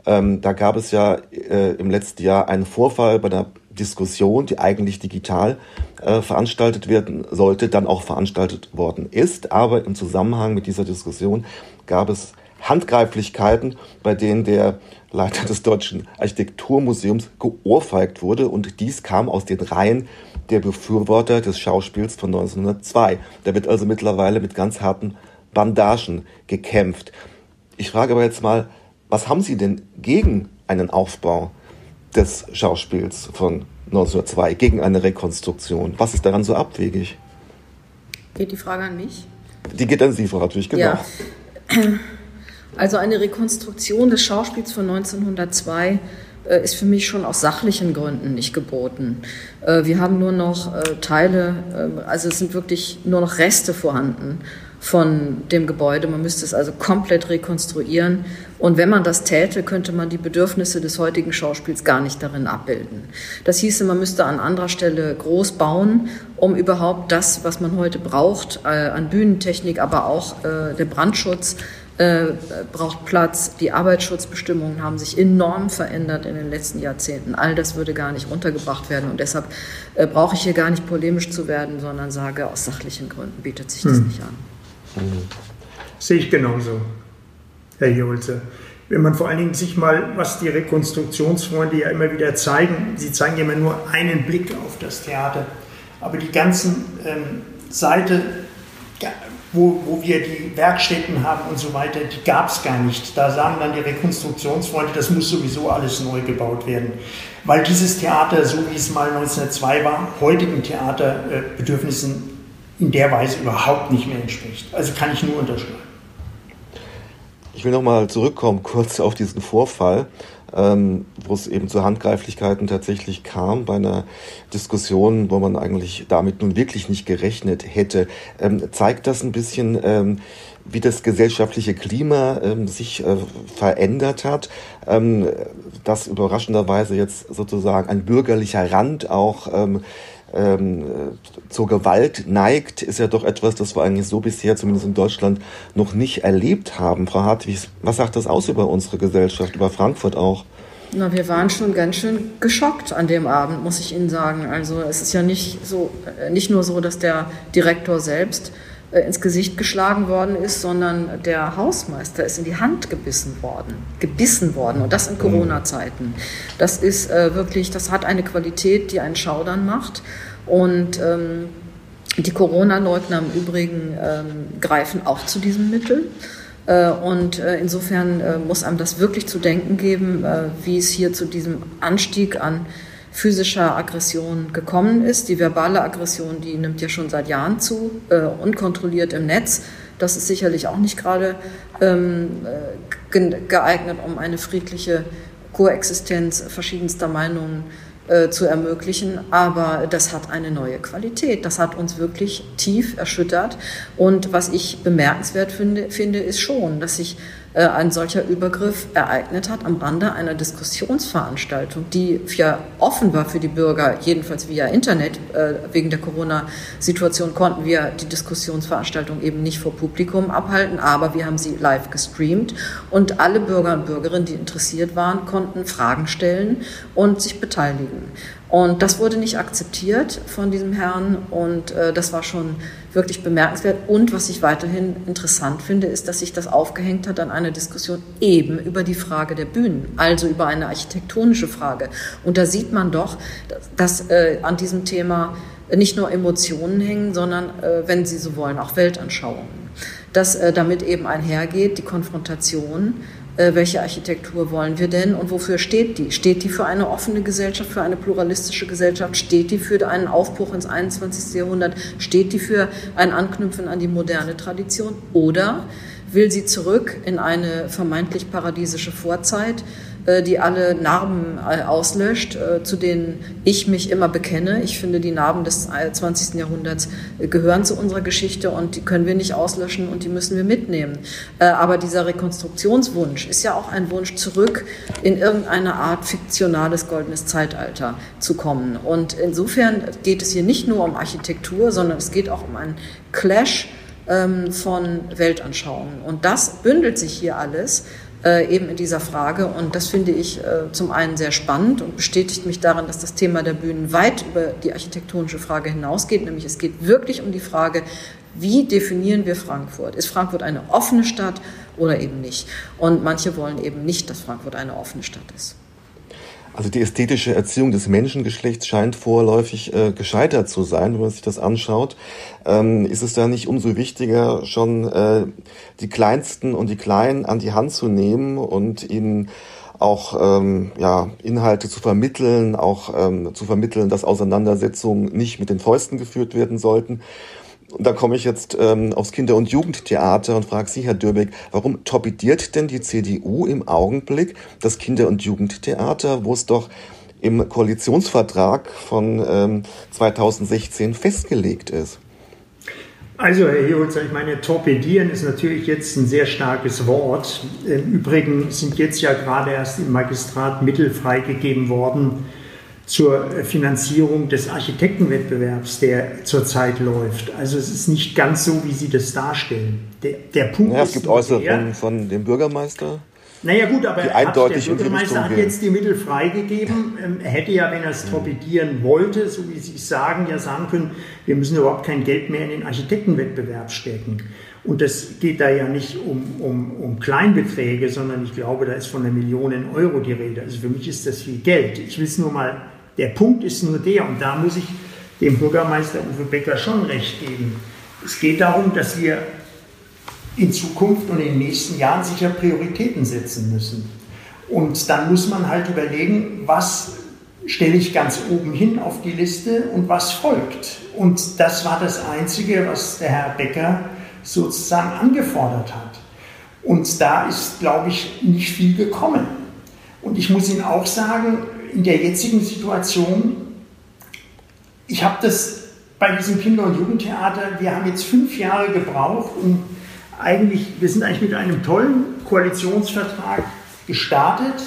Ähm, da gab es ja äh, im letzten Jahr einen Vorfall bei einer Diskussion, die eigentlich digital äh, veranstaltet werden sollte, dann auch veranstaltet worden ist. Aber im Zusammenhang mit dieser Diskussion gab es Handgreiflichkeiten, bei denen der Leiter des Deutschen Architekturmuseums geohrfeigt wurde. Und dies kam aus den Reihen der Befürworter des Schauspiels von 1902. Da wird also mittlerweile mit ganz harten Bandagen gekämpft. Ich frage aber jetzt mal, was haben Sie denn gegen einen Aufbau des Schauspiels von 1902, gegen eine Rekonstruktion? Was ist daran so abwegig? Geht die Frage an mich? Die geht an Sie, Frau Hartwig, genau. Ja. Also eine Rekonstruktion des Schauspiels von 1902 äh, ist für mich schon aus sachlichen Gründen nicht geboten. Äh, wir haben nur noch äh, Teile, ähm, also es sind wirklich nur noch Reste vorhanden von dem Gebäude. Man müsste es also komplett rekonstruieren. Und wenn man das täte, könnte man die Bedürfnisse des heutigen Schauspiels gar nicht darin abbilden. Das hieße, man müsste an anderer Stelle groß bauen, um überhaupt das, was man heute braucht, an Bühnentechnik, aber auch der Brandschutz, äh, braucht Platz. Die Arbeitsschutzbestimmungen haben sich enorm verändert in den letzten Jahrzehnten. All das würde gar nicht untergebracht werden. Und deshalb äh, brauche ich hier gar nicht polemisch zu werden, sondern sage, aus sachlichen Gründen bietet sich das hm. nicht an. Hm. Sehe ich genauso, Herr Jolze. Wenn man vor allen Dingen sich mal, was die Rekonstruktionsfreunde ja immer wieder zeigen, sie zeigen ja immer nur einen Blick auf das Theater. Aber die ganzen ähm, Seite wo, wo wir die Werkstätten haben und so weiter, die gab es gar nicht. Da sagen dann die Rekonstruktionsfreunde, das muss sowieso alles neu gebaut werden. Weil dieses Theater, so wie es mal 1902 war, heutigen Theaterbedürfnissen in der Weise überhaupt nicht mehr entspricht. Also kann ich nur unterschreiben. Ich will nochmal zurückkommen kurz auf diesen Vorfall ähm, wo es eben zu Handgreiflichkeiten tatsächlich kam bei einer Diskussion, wo man eigentlich damit nun wirklich nicht gerechnet hätte. Ähm, zeigt das ein bisschen, ähm, wie das gesellschaftliche Klima ähm, sich äh, verändert hat, ähm, dass überraschenderweise jetzt sozusagen ein bürgerlicher Rand auch ähm, zur Gewalt neigt, ist ja doch etwas, das wir eigentlich so bisher, zumindest in Deutschland, noch nicht erlebt haben. Frau Hartwig, was sagt das aus über unsere Gesellschaft, über Frankfurt auch? Na, wir waren schon ganz schön geschockt an dem Abend, muss ich Ihnen sagen. Also es ist ja nicht so, äh, nicht nur so, dass der Direktor selbst ins Gesicht geschlagen worden ist, sondern der Hausmeister ist in die Hand gebissen worden, gebissen worden und das in mhm. Corona-Zeiten. Das ist äh, wirklich, das hat eine Qualität, die einen Schaudern macht und ähm, die Corona-Leugner im Übrigen ähm, greifen auch zu diesem Mittel. Äh, und äh, insofern äh, muss einem das wirklich zu denken geben, wie es hier zu diesem Anstieg an physischer Aggression gekommen ist. Die verbale Aggression, die nimmt ja schon seit Jahren zu, unkontrolliert im Netz. Das ist sicherlich auch nicht gerade ähm, geeignet, um eine friedliche Koexistenz verschiedenster Meinungen äh, zu ermöglichen. Aber das hat eine neue Qualität. Das hat uns wirklich tief erschüttert. Und was ich bemerkenswert finde, finde ist schon, dass sich äh, ein solcher Übergriff ereignet hat am Rande einer Diskussionsveranstaltung, die ja offen war für die Bürger, jedenfalls via Internet. Äh, wegen der Corona-Situation konnten wir die Diskussionsveranstaltung eben nicht vor Publikum abhalten, aber wir haben sie live gestreamt und alle Bürger und Bürgerinnen, die interessiert waren, konnten Fragen stellen und sich beteiligen. Und das wurde nicht akzeptiert von diesem Herrn und äh, das war schon wirklich bemerkenswert. Und was ich weiterhin interessant finde, ist, dass sich das aufgehängt hat an einer Diskussion eben über die Frage der Bühnen, also über eine architektonische Frage. Und da sieht man doch, dass, dass äh, an diesem Thema nicht nur Emotionen hängen, sondern, äh, wenn Sie so wollen, auch Weltanschauungen. Dass äh, damit eben einhergeht die Konfrontation welche Architektur wollen wir denn und wofür steht die? Steht die für eine offene Gesellschaft, für eine pluralistische Gesellschaft? Steht die für einen Aufbruch ins 21. Jahrhundert? Steht die für ein Anknüpfen an die moderne Tradition? Oder will sie zurück in eine vermeintlich paradiesische Vorzeit äh, die alle Narben äh, auslöscht, äh, zu denen ich mich immer bekenne. Ich finde, die Narben des 20. Jahrhunderts gehören zu unserer Geschichte und die können wir nicht auslöschen und die müssen wir mitnehmen. Aber dieser Rekonstruktionswunsch ist ja auch ein Wunsch, zurück in irgendeine Art fiktionales goldenes Zeitalter zu kommen. Und insofern geht es hier nicht nur um Architektur, sondern es geht auch um einen Clash ähm, von Weltanschauungen. Und das bündelt sich hier alles äh, eben in dieser Frage. Und das finde ich äh, zum einen sehr spannend und bestätigt mich darin, dass das Thema der Bühnen weit über die architektonische Frage hinausgeht. Nämlich es geht wirklich um die Frage, wie definieren wir Frankfurt? Ist Frankfurt eine offene Stadt oder eben nicht? Und manche wollen eben nicht, dass Frankfurt eine offene Stadt ist. Also die ästhetische Erziehung des Menschengeschlechts scheint vorläufig äh, gescheitert zu sein, wenn man sich das anschaut. Ähm, ist es da nicht umso wichtiger, schon äh, die Kleinsten und die Kleinen an die Hand zu nehmen und ihnen auch ähm, ja, Inhalte zu vermitteln, auch ähm, zu vermitteln, dass Auseinandersetzungen nicht mit den Fäusten geführt werden sollten und da komme ich jetzt ähm, aufs Kinder- und Jugendtheater und frage Sie, Herr Dürbeck, warum torpediert denn die CDU im Augenblick das Kinder- und Jugendtheater, wo es doch im Koalitionsvertrag von ähm, 2016 festgelegt ist? Also, Herr Heholzer, ich meine, torpedieren ist natürlich jetzt ein sehr starkes Wort. Im Übrigen sind jetzt ja gerade erst im Magistrat Mittel freigegeben worden zur Finanzierung des Architektenwettbewerbs, der zurzeit läuft. Also es ist nicht ganz so, wie Sie das darstellen. Der, der Punkt naja, ist. Es gibt Äußerungen von dem Bürgermeister. Naja gut, aber die eindeutig hat, der Bürgermeister hat jetzt die Mittel freigegeben. Ähm, er hätte ja, wenn er es torpedieren wollte, so wie Sie sagen, ja sagen können, wir müssen überhaupt kein Geld mehr in den Architektenwettbewerb stecken. Und das geht da ja nicht um, um, um Kleinbeträge, sondern ich glaube, da ist von einer Million Euro die Rede. Also für mich ist das viel Geld. Ich will es nur mal der Punkt ist nur der, und da muss ich dem Bürgermeister Uwe Becker schon recht geben. Es geht darum, dass wir in Zukunft und in den nächsten Jahren sicher Prioritäten setzen müssen. Und dann muss man halt überlegen, was stelle ich ganz oben hin auf die Liste und was folgt. Und das war das Einzige, was der Herr Becker sozusagen angefordert hat. Und da ist, glaube ich, nicht viel gekommen. Und ich muss Ihnen auch sagen, in der jetzigen Situation, ich habe das bei diesem Kinder- und Jugendtheater, wir haben jetzt fünf Jahre gebraucht, um eigentlich, wir sind eigentlich mit einem tollen Koalitionsvertrag gestartet,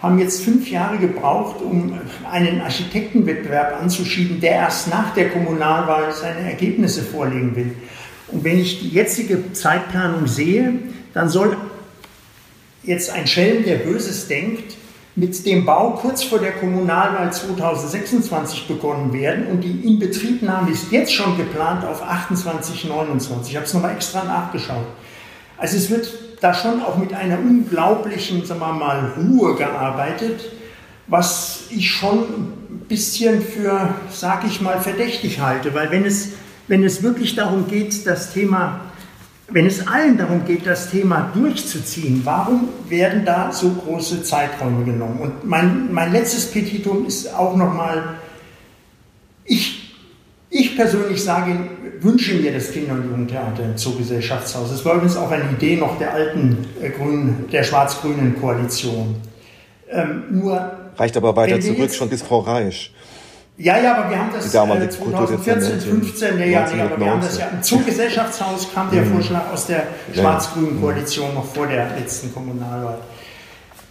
haben jetzt fünf Jahre gebraucht, um einen Architektenwettbewerb anzuschieben, der erst nach der Kommunalwahl seine Ergebnisse vorlegen will. Und wenn ich die jetzige Zeitplanung sehe, dann soll jetzt ein Schelm, der Böses denkt, mit dem Bau kurz vor der Kommunalwahl 2026 begonnen werden und die Inbetriebnahme ist jetzt schon geplant auf 28, 29. Ich habe es nochmal extra nachgeschaut. Also es wird da schon auch mit einer unglaublichen, sagen wir mal, Ruhe gearbeitet, was ich schon ein bisschen für, sage ich mal, verdächtig halte, weil wenn es, wenn es wirklich darum geht, das Thema wenn es allen darum geht, das Thema durchzuziehen, warum werden da so große Zeiträume genommen? Und mein, mein letztes Petitum ist auch nochmal, ich, ich persönlich sage, wünsche mir das Kinder- und Jugendtheater im Zoogesellschaftshaus. Das war übrigens auch eine Idee noch der alten äh, Grünen, der schwarz-grünen Koalition. Ähm, nur Reicht aber weiter zurück, schon bis Frau Reisch. Ja, ja, aber wir haben das äh, 2014, 15, nee, ja, nee, aber wir haben das ja im Zoogesellschaftshaus kam der mhm. Vorschlag aus der schwarz-grünen Koalition noch vor der letzten Kommunalwahl.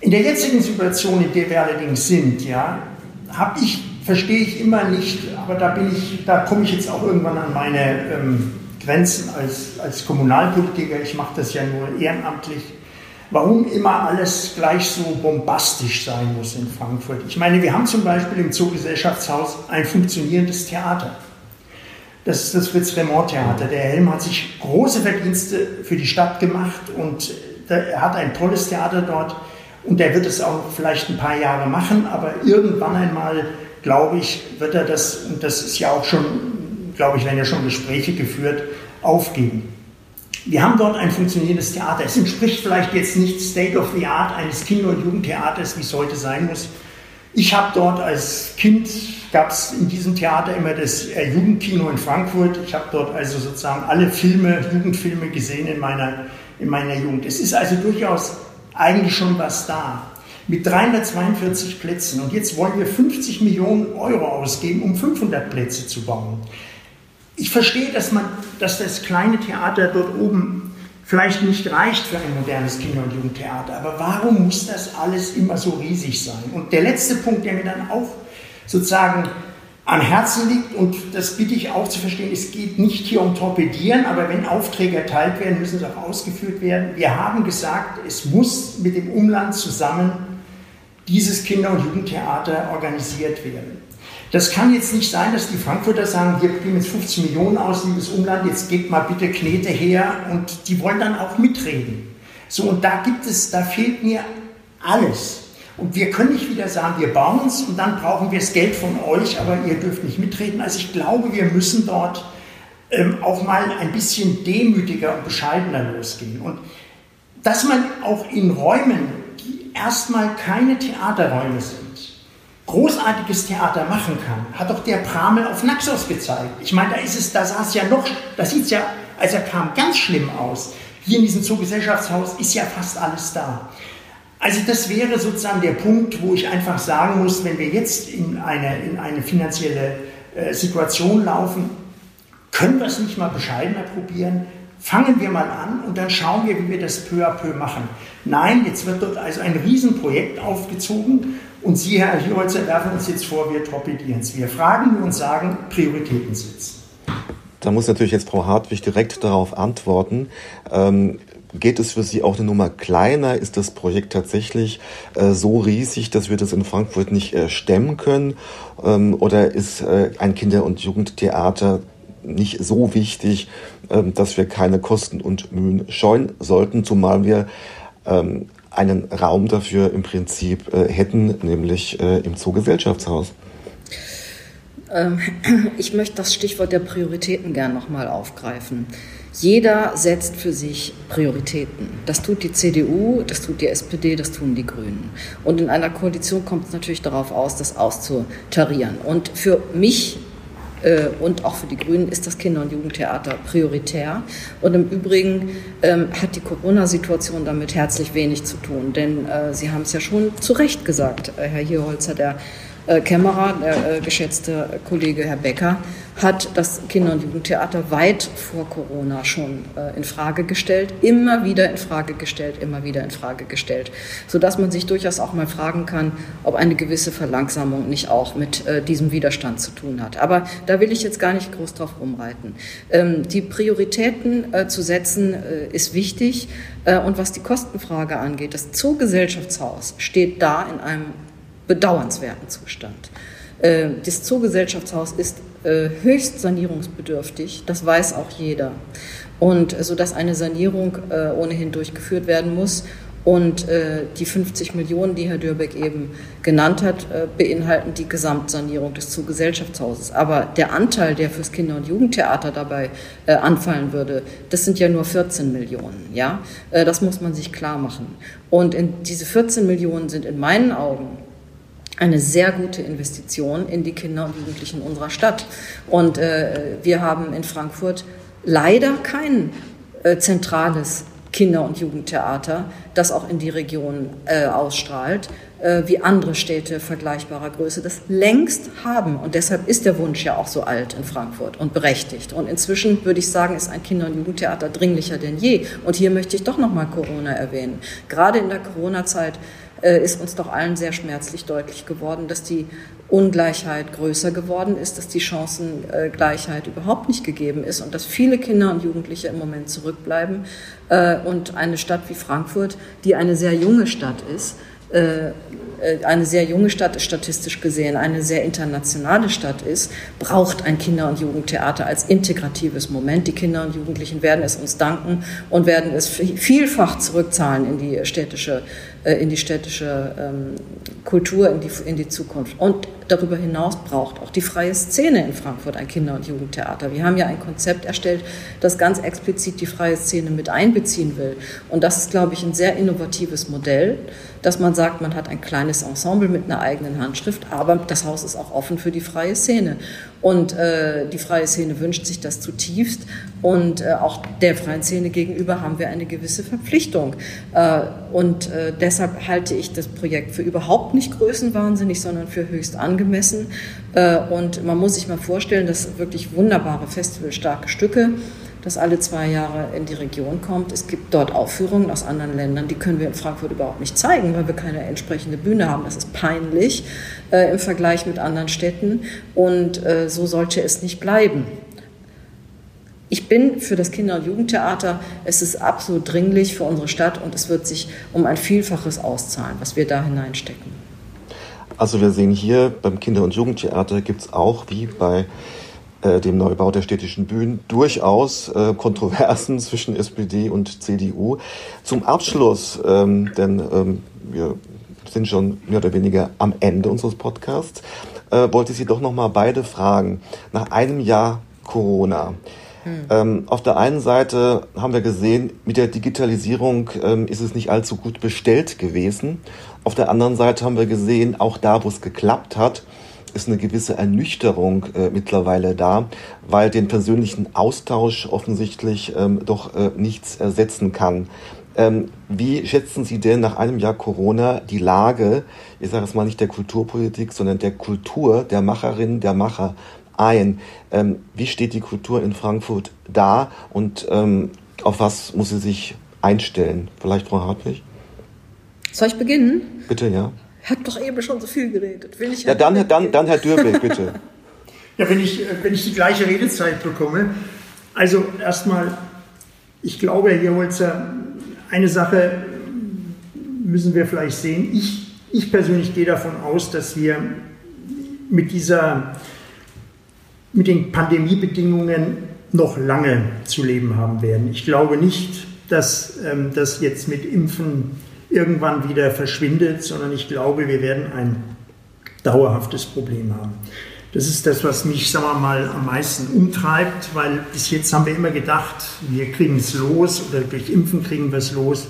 In der jetzigen Situation, in der wir allerdings sind, ja, habe ich, verstehe ich immer nicht, aber da bin ich, da komme ich jetzt auch irgendwann an meine ähm, Grenzen als, als Kommunalpolitiker. Ich mache das ja nur ehrenamtlich warum immer alles gleich so bombastisch sein muss in Frankfurt. Ich meine, wir haben zum Beispiel im Zoogesellschaftshaus ein funktionierendes Theater. Das ist das Fritz-Remont-Theater. Der Helm hat sich große Verdienste für die Stadt gemacht und er hat ein tolles Theater dort und er wird es auch vielleicht ein paar Jahre machen, aber irgendwann einmal, glaube ich, wird er das, und das ist ja auch schon, glaube ich, werden ja schon Gespräche geführt, aufgeben. Wir haben dort ein funktionierendes Theater. Es entspricht vielleicht jetzt nicht State of the Art eines Kinder- und Jugendtheaters, wie es heute sein muss. Ich habe dort als Kind, gab es in diesem Theater immer das äh, Jugendkino in Frankfurt. Ich habe dort also sozusagen alle Filme, Jugendfilme gesehen in meiner in meiner Jugend. Es ist also durchaus eigentlich schon was da. Mit 342 Plätzen. Und jetzt wollen wir 50 Millionen Euro ausgeben, um 500 Plätze zu bauen. Ich verstehe, dass, man, dass das kleine Theater dort oben vielleicht nicht reicht für ein modernes Kinder- und Jugendtheater. Aber warum muss das alles immer so riesig sein? Und der letzte Punkt, der mir dann auch sozusagen am Herzen liegt, und das bitte ich auch zu verstehen, es geht nicht hier um Torpedieren, aber wenn Aufträge erteilt werden, müssen sie auch ausgeführt werden. Wir haben gesagt, es muss mit dem Umland zusammen dieses Kinder- und Jugendtheater organisiert werden. Das kann jetzt nicht sein, dass die Frankfurter sagen, wir geben jetzt 15 Millionen aus, liebes Umland, jetzt gebt mal bitte Knete her und die wollen dann auch mitreden. So, und da gibt es, da fehlt mir alles. Und wir können nicht wieder sagen, wir bauen es und dann brauchen wir das Geld von euch, aber ihr dürft nicht mitreden. Also ich glaube, wir müssen dort ähm, auch mal ein bisschen demütiger und bescheidener losgehen. Und dass man auch in Räumen, die erstmal keine Theaterräume sind, großartiges Theater machen kann, hat doch der Pramel auf Naxos gezeigt. Ich meine, da ist es, da sah ja noch, da sieht es ja, als er kam, ganz schlimm aus. Hier in diesem Zoogesellschaftshaus ist ja fast alles da. Also das wäre sozusagen der Punkt, wo ich einfach sagen muss, wenn wir jetzt in eine, in eine finanzielle äh, Situation laufen, können wir es nicht mal bescheidener probieren? Fangen wir mal an und dann schauen wir, wie wir das peu à peu machen. Nein, jetzt wird dort also ein Riesenprojekt aufgezogen und Sie, Herr Hierholzer, werfen uns jetzt vor, wir torpedieren es. Wir fragen und sagen, Prioritäten setzen. Da muss natürlich jetzt Frau Hartwig direkt darauf antworten. Ähm, Geht es für Sie auch eine Nummer kleiner? Ist das Projekt tatsächlich äh, so riesig, dass wir das in Frankfurt nicht äh, stemmen können? Ähm, oder ist äh, ein Kinder- und Jugendtheater nicht so wichtig, ähm, dass wir keine Kosten und Mühen scheuen sollten, zumal wir ähm, einen Raum dafür im Prinzip äh, hätten, nämlich äh, im Zoogesellschaftshaus? Ähm, ich möchte das Stichwort der Prioritäten gern nochmal aufgreifen. Jeder setzt für sich Prioritäten. Das tut die CDU, das tut die SPD, das tun die Grünen. Und in einer Koalition kommt es natürlich darauf aus, das auszutarieren. Und für mich und auch für die Grünen ist das Kinder- und Jugendtheater prioritär. Und im Übrigen ähm, hat die Corona-Situation damit herzlich wenig zu tun, denn äh, Sie haben es ja schon zu Recht gesagt, äh, Herr Hierholzer, der äh, Kämmerer, der äh, geschätzte Kollege Herr Becker, hat das Kinder- und Jugendtheater weit vor Corona schon äh, in Frage gestellt, immer wieder in Frage gestellt, immer wieder in Frage gestellt, so dass man sich durchaus auch mal fragen kann, ob eine gewisse Verlangsamung nicht auch mit äh, diesem Widerstand zu tun hat. Aber da will ich jetzt gar nicht groß drauf rumreiten. Ähm, die Prioritäten äh, zu setzen äh, ist wichtig äh, und was die Kostenfrage angeht, das Zoogesellschaftshaus steht da in einem bedauernswerten Zustand. Äh, das Zoogesellschaftshaus ist äh, höchst sanierungsbedürftig, das weiß auch jeder. Und äh, so dass eine Sanierung ohnehin durchgeführt werden muss. Und die 50 Millionen, die Herr Dürbeck eben genannt hat, beinhalten die Gesamtsanierung des Zoogesellschaftshauses. Aber der Anteil, der fürs Kinder- und Jugendtheater dabei anfallen würde, das sind ja nur 14 Millionen. Ja? Das muss man sich klar machen. Und diese 14 Millionen sind in meinen Augen eine sehr gute Investition in die Kinder und Jugendlichen unserer Stadt. Und äh, wir haben in Frankfurt leider kein äh, zentrales Kinder- und Jugendtheater, das auch in die Region äh, ausstrahlt, äh, wie andere Städte vergleichbarer Größe das längst haben. Und deshalb ist der Wunsch ja auch so alt in Frankfurt und berechtigt. Und inzwischen würde ich sagen, ist ein Kinder- und Jugendtheater dringlicher denn je. Und hier möchte ich doch noch mal Corona erwähnen. Gerade in der Corona-Zeit ist uns doch allen sehr schmerzlich deutlich geworden, dass die Ungleichheit größer geworden ist, dass die Chancengleichheit überhaupt nicht gegeben ist und dass viele Kinder und Jugendliche im Moment zurückbleiben äh, und eine Stadt wie Frankfurt, die eine sehr junge Stadt ist, äh, eine sehr junge Stadt ist statistisch gesehen, eine sehr internationale Stadt ist, braucht ein Kinder- und Jugendtheater als integratives Moment. Die Kinder und Jugendlichen werden es uns danken und werden es vielfach zurückzahlen in die städtische äh, in die städtische ähm, Kultur, in die, in die Zukunft. Und darüber hinaus braucht auch die freie Szene in Frankfurt ein Kinder- und Jugendtheater. Wir haben ja ein Konzept erstellt, das ganz explizit die freie Szene mit einbeziehen will. Und das ist, glaube ich, ein sehr innovatives Modell, dass man sagt, man hat ein kleines Ensemble mit einer eigenen Handschrift, aber das Haus ist auch offen für die freie Szene. Und äh, die freie Szene wünscht sich das zutiefst. Und äh, auch der freien Szene gegenüber haben wir eine gewisse Verpflichtung. Äh, und äh, deshalb halte ich das Projekt für überhaupt nicht größenwahnsinnig, sondern für höchst angemessen. Äh, und man muss sich mal vorstellen, dass wirklich wunderbare festivalstarke Stücke das alle zwei Jahre in die Region kommt. Es gibt dort Aufführungen aus anderen Ländern, die können wir in Frankfurt überhaupt nicht zeigen, weil wir keine entsprechende Bühne haben. Das ist peinlich äh, im Vergleich mit anderen Städten und äh, so sollte es nicht bleiben. Ich bin für das Kinder- und Jugendtheater, es ist absolut dringlich für unsere Stadt und es wird sich um ein Vielfaches auszahlen, was wir da hineinstecken. Also wir sehen hier beim Kinder- und Jugendtheater gibt es auch, wie bei äh, dem Neubau der städtischen Bühnen durchaus äh, Kontroversen zwischen SPD und CDU. Zum Abschluss, ähm, denn ähm, wir sind schon mehr oder weniger am Ende unseres Podcasts, äh, wollte ich Sie doch noch mal beide fragen. Nach einem Jahr Corona. Hm. Ähm, auf der einen Seite haben wir gesehen, mit der Digitalisierung ähm, ist es nicht allzu gut bestellt gewesen. Auf der anderen Seite haben wir gesehen, auch da, wo es geklappt hat, ist eine gewisse Ernüchterung äh, mittlerweile da, weil den persönlichen Austausch offensichtlich ähm, doch äh, nichts ersetzen kann. Ähm, wie schätzen Sie denn nach einem Jahr Corona die Lage, ich sage es mal nicht der Kulturpolitik, sondern der Kultur der Macherinnen, der Macher ein? Ähm, wie steht die Kultur in Frankfurt da und ähm, auf was muss sie sich einstellen? Vielleicht Frau Hartwig? Soll ich beginnen? Bitte, ja hat doch eben schon so viel geredet. Will ich ja, dann, dann, dann Herr Dürbeck, bitte. ja, wenn ich, wenn ich die gleiche Redezeit bekomme. Also erstmal, ich glaube, Herr Holzer, eine Sache müssen wir vielleicht sehen. Ich, ich persönlich gehe davon aus, dass wir mit dieser, mit den Pandemiebedingungen noch lange zu leben haben werden. Ich glaube nicht, dass ähm, das jetzt mit Impfen irgendwann wieder verschwindet, sondern ich glaube, wir werden ein dauerhaftes Problem haben. Das ist das, was mich, sagen wir mal, am meisten umtreibt, weil bis jetzt haben wir immer gedacht, wir kriegen es los oder durch Impfen kriegen wir es los.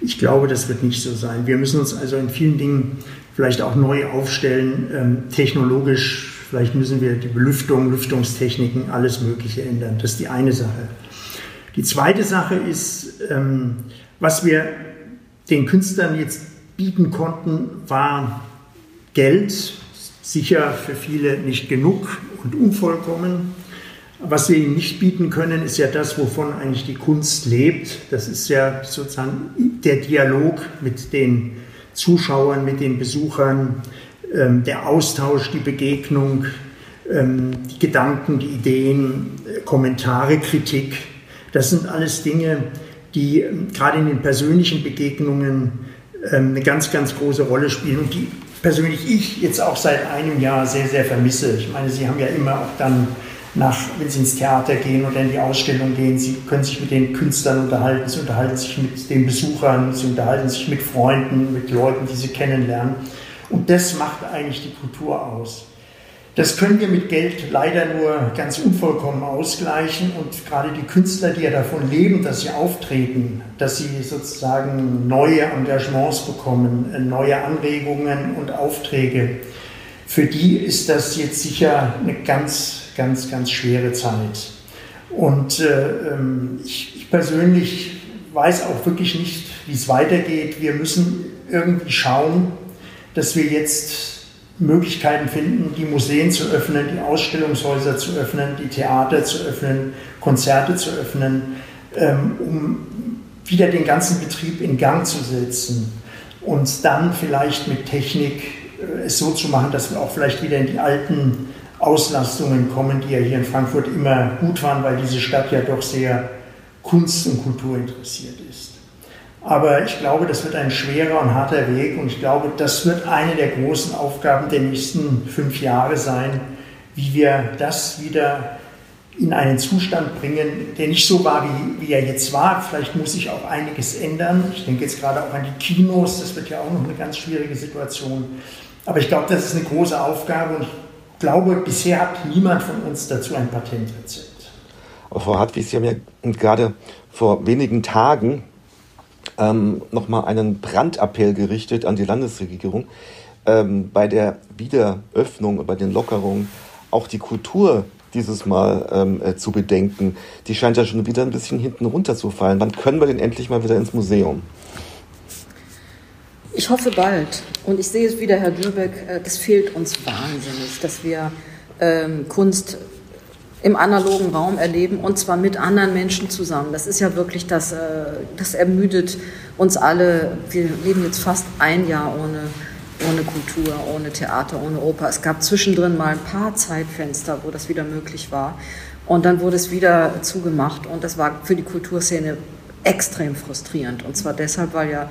Ich glaube, das wird nicht so sein. Wir müssen uns also in vielen Dingen vielleicht auch neu aufstellen, ähm, technologisch. Vielleicht müssen wir die Belüftung, Lüftungstechniken, alles Mögliche ändern. Das ist die eine Sache. Die zweite Sache ist, ähm, was wir den Künstlern jetzt bieten konnten, war Geld, sicher für viele nicht genug und unvollkommen. Was wir ihnen nicht bieten können, ist ja das, wovon eigentlich die Kunst lebt. Das ist ja sozusagen der Dialog mit den Zuschauern, mit den Besuchern, der Austausch, die Begegnung, ähm, die Gedanken, die Ideen, Kommentare, Kritik. Das sind alles Dinge, die ähm, gerade in den persönlichen Begegnungen ähm, eine ganz, ganz große Rolle spielen und die persönlich ich jetzt auch seit einem Jahr sehr, sehr vermisse. Ich meine, Sie haben ja immer auch dann nach, wenn Sie ins Theater gehen oder in die Ausstellung gehen, Sie können sich mit den Künstlern unterhalten, Sie unterhalten sich mit den Besuchern, Sie unterhalten sich mit Freunden, mit Leuten, die Sie kennenlernen. Und das macht eigentlich die Kultur aus. Das können wir mit Geld leider nur ganz unvollkommen ausgleichen und gerade die Künstler, die ja davon leben, dass sie auftreten, dass sie sozusagen neue Engagements bekommen, äh, neue Anregungen und Aufträge, für die ist das jetzt sicher eine ganz, ganz, ganz schwere Zeit. Und äh, ähm, ich, ich persönlich weiß auch wirklich nicht, wie es weitergeht. Wir müssen irgendwie schauen, dass wir jetzt Möglichkeiten finden, die Museen zu öffnen, die Ausstellungshäuser zu öffnen, die Theater zu öffnen, Konzerte zu öffnen, ähm, um wieder den ganzen Betrieb in Gang zu setzen und dann vielleicht mit Technik äh, es so zu machen, dass wir auch vielleicht wieder in die alten Auslastungen kommen, die ja hier in Frankfurt immer gut waren, weil diese Stadt ja doch sehr kunst- und Kultur interessiert ist. Aber ich glaube, das wird ein schwerer und harter Weg und ich glaube, das wird eine der großen Aufgaben der nächsten fünf Jahre sein, wie wir das wieder in einen Zustand bringen, der nicht so war, wie, wie er jetzt war. Vielleicht muss sich auch einiges ändern. Ich denke jetzt gerade auch an die Kinos, das wird ja auch noch eine ganz schwierige Situation. Aber ich glaube, das ist eine große Aufgabe und ich glaube, bisher hat niemand von uns dazu ein Patentrezept. Frau Hartwig, Sie haben ja gerade vor wenigen Tagen ähm, nochmal einen Brandappell gerichtet an die Landesregierung, ähm, bei der Wiederöffnung, bei den Lockerungen auch die Kultur dieses Mal ähm, äh, zu bedenken. Die scheint ja schon wieder ein bisschen hinten runterzufallen. Wann können wir denn endlich mal wieder ins Museum? Ich hoffe bald. Und ich sehe es wieder, Herr Dürbeck, äh, das fehlt uns wahnsinnig, dass wir ähm, Kunst im analogen Raum erleben und zwar mit anderen Menschen zusammen. Das ist ja wirklich das, äh, das ermüdet uns alle. Wir leben jetzt fast ein Jahr ohne, ohne Kultur, ohne Theater, ohne Oper. Es gab zwischendrin mal ein paar Zeitfenster, wo das wieder möglich war. Und dann wurde es wieder zugemacht und das war für die Kulturszene extrem frustrierend. Und zwar deshalb, weil ja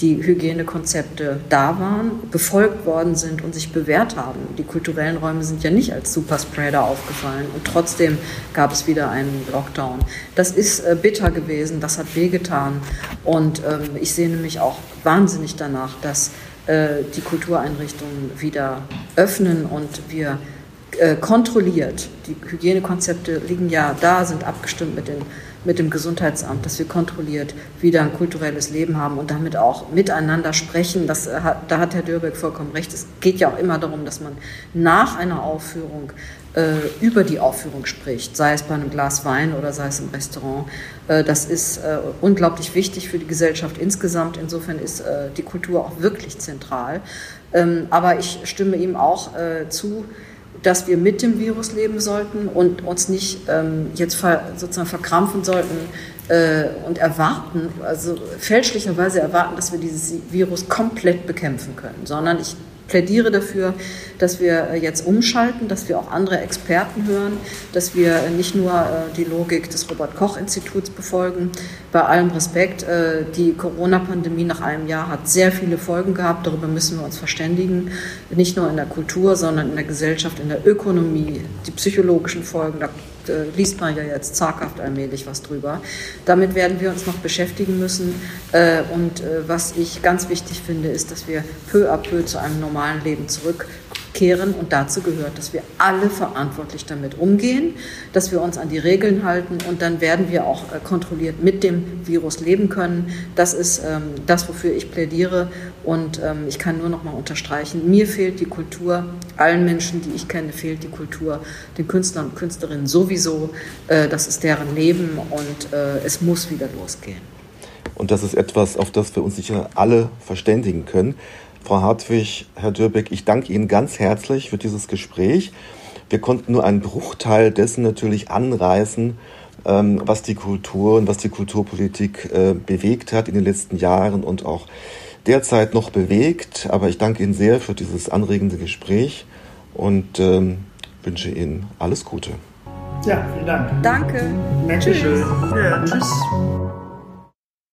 die Hygienekonzepte da waren, befolgt worden sind und sich bewährt haben. Die kulturellen Räume sind ja nicht als Superspreader aufgefallen und trotzdem gab es wieder einen Lockdown. Das ist äh, bitter gewesen, das hat wehgetan und ähm, ich sehne mich auch wahnsinnig danach, dass äh, die Kultureinrichtungen wieder öffnen und wir äh, kontrolliert, die Hygienekonzepte liegen ja da, sind abgestimmt mit den mit dem Gesundheitsamt, dass wir kontrolliert wieder ein kulturelles Leben haben und damit auch miteinander sprechen. Das äh, hat, da hat Herr Dürbeck vollkommen recht. Es geht ja auch immer darum, dass man nach einer Aufführung äh, über die Aufführung spricht, sei es bei einem Glas Wein oder sei es im Restaurant. Äh, das ist äh, unglaublich wichtig für die Gesellschaft insgesamt. Insofern ist äh, die Kultur auch wirklich zentral. Ähm, aber ich stimme ihm auch äh, zu, dass wir mit dem Virus leben sollten und uns nicht ähm, jetzt ver, sozusagen verkrampfen sollten äh, und erwarten, also fälschlicherweise erwarten, dass wir dieses Virus komplett bekämpfen können, sondern ich plädiere dafür, dass wir äh, jetzt umschalten, dass wir auch andere Experten hören, dass wir äh, nicht nur äh, die Logik des Robert Koch Instituts befolgen. Bei allem Respekt, die Corona-Pandemie nach einem Jahr hat sehr viele Folgen gehabt, darüber müssen wir uns verständigen, nicht nur in der Kultur, sondern in der Gesellschaft, in der Ökonomie, die psychologischen Folgen, da liest man ja jetzt zaghaft allmählich was drüber. Damit werden wir uns noch beschäftigen müssen. Und was ich ganz wichtig finde, ist, dass wir peu à peu zu einem normalen Leben zurück kehren. Und dazu gehört, dass wir alle verantwortlich damit umgehen, dass wir uns an die Regeln halten und dann werden wir auch äh, kontrolliert mit dem Virus leben können. Das ist ähm, das, wofür ich plädiere. Und ähm, ich kann nur noch mal unterstreichen, mir fehlt die Kultur, allen Menschen, die ich kenne, fehlt die Kultur, den Künstlern und Künstlerinnen sowieso. Äh, das ist deren Leben und äh, es muss wieder losgehen. Und das ist etwas, auf das wir uns sicher alle verständigen können. Frau Hartwig, Herr Dürbeck, ich danke Ihnen ganz herzlich für dieses Gespräch. Wir konnten nur einen Bruchteil dessen natürlich anreißen, ähm, was die Kultur und was die Kulturpolitik äh, bewegt hat in den letzten Jahren und auch derzeit noch bewegt. Aber ich danke Ihnen sehr für dieses anregende Gespräch und ähm, wünsche Ihnen alles Gute. Ja, vielen Dank. Danke. Dankeschön. Ja, tschüss.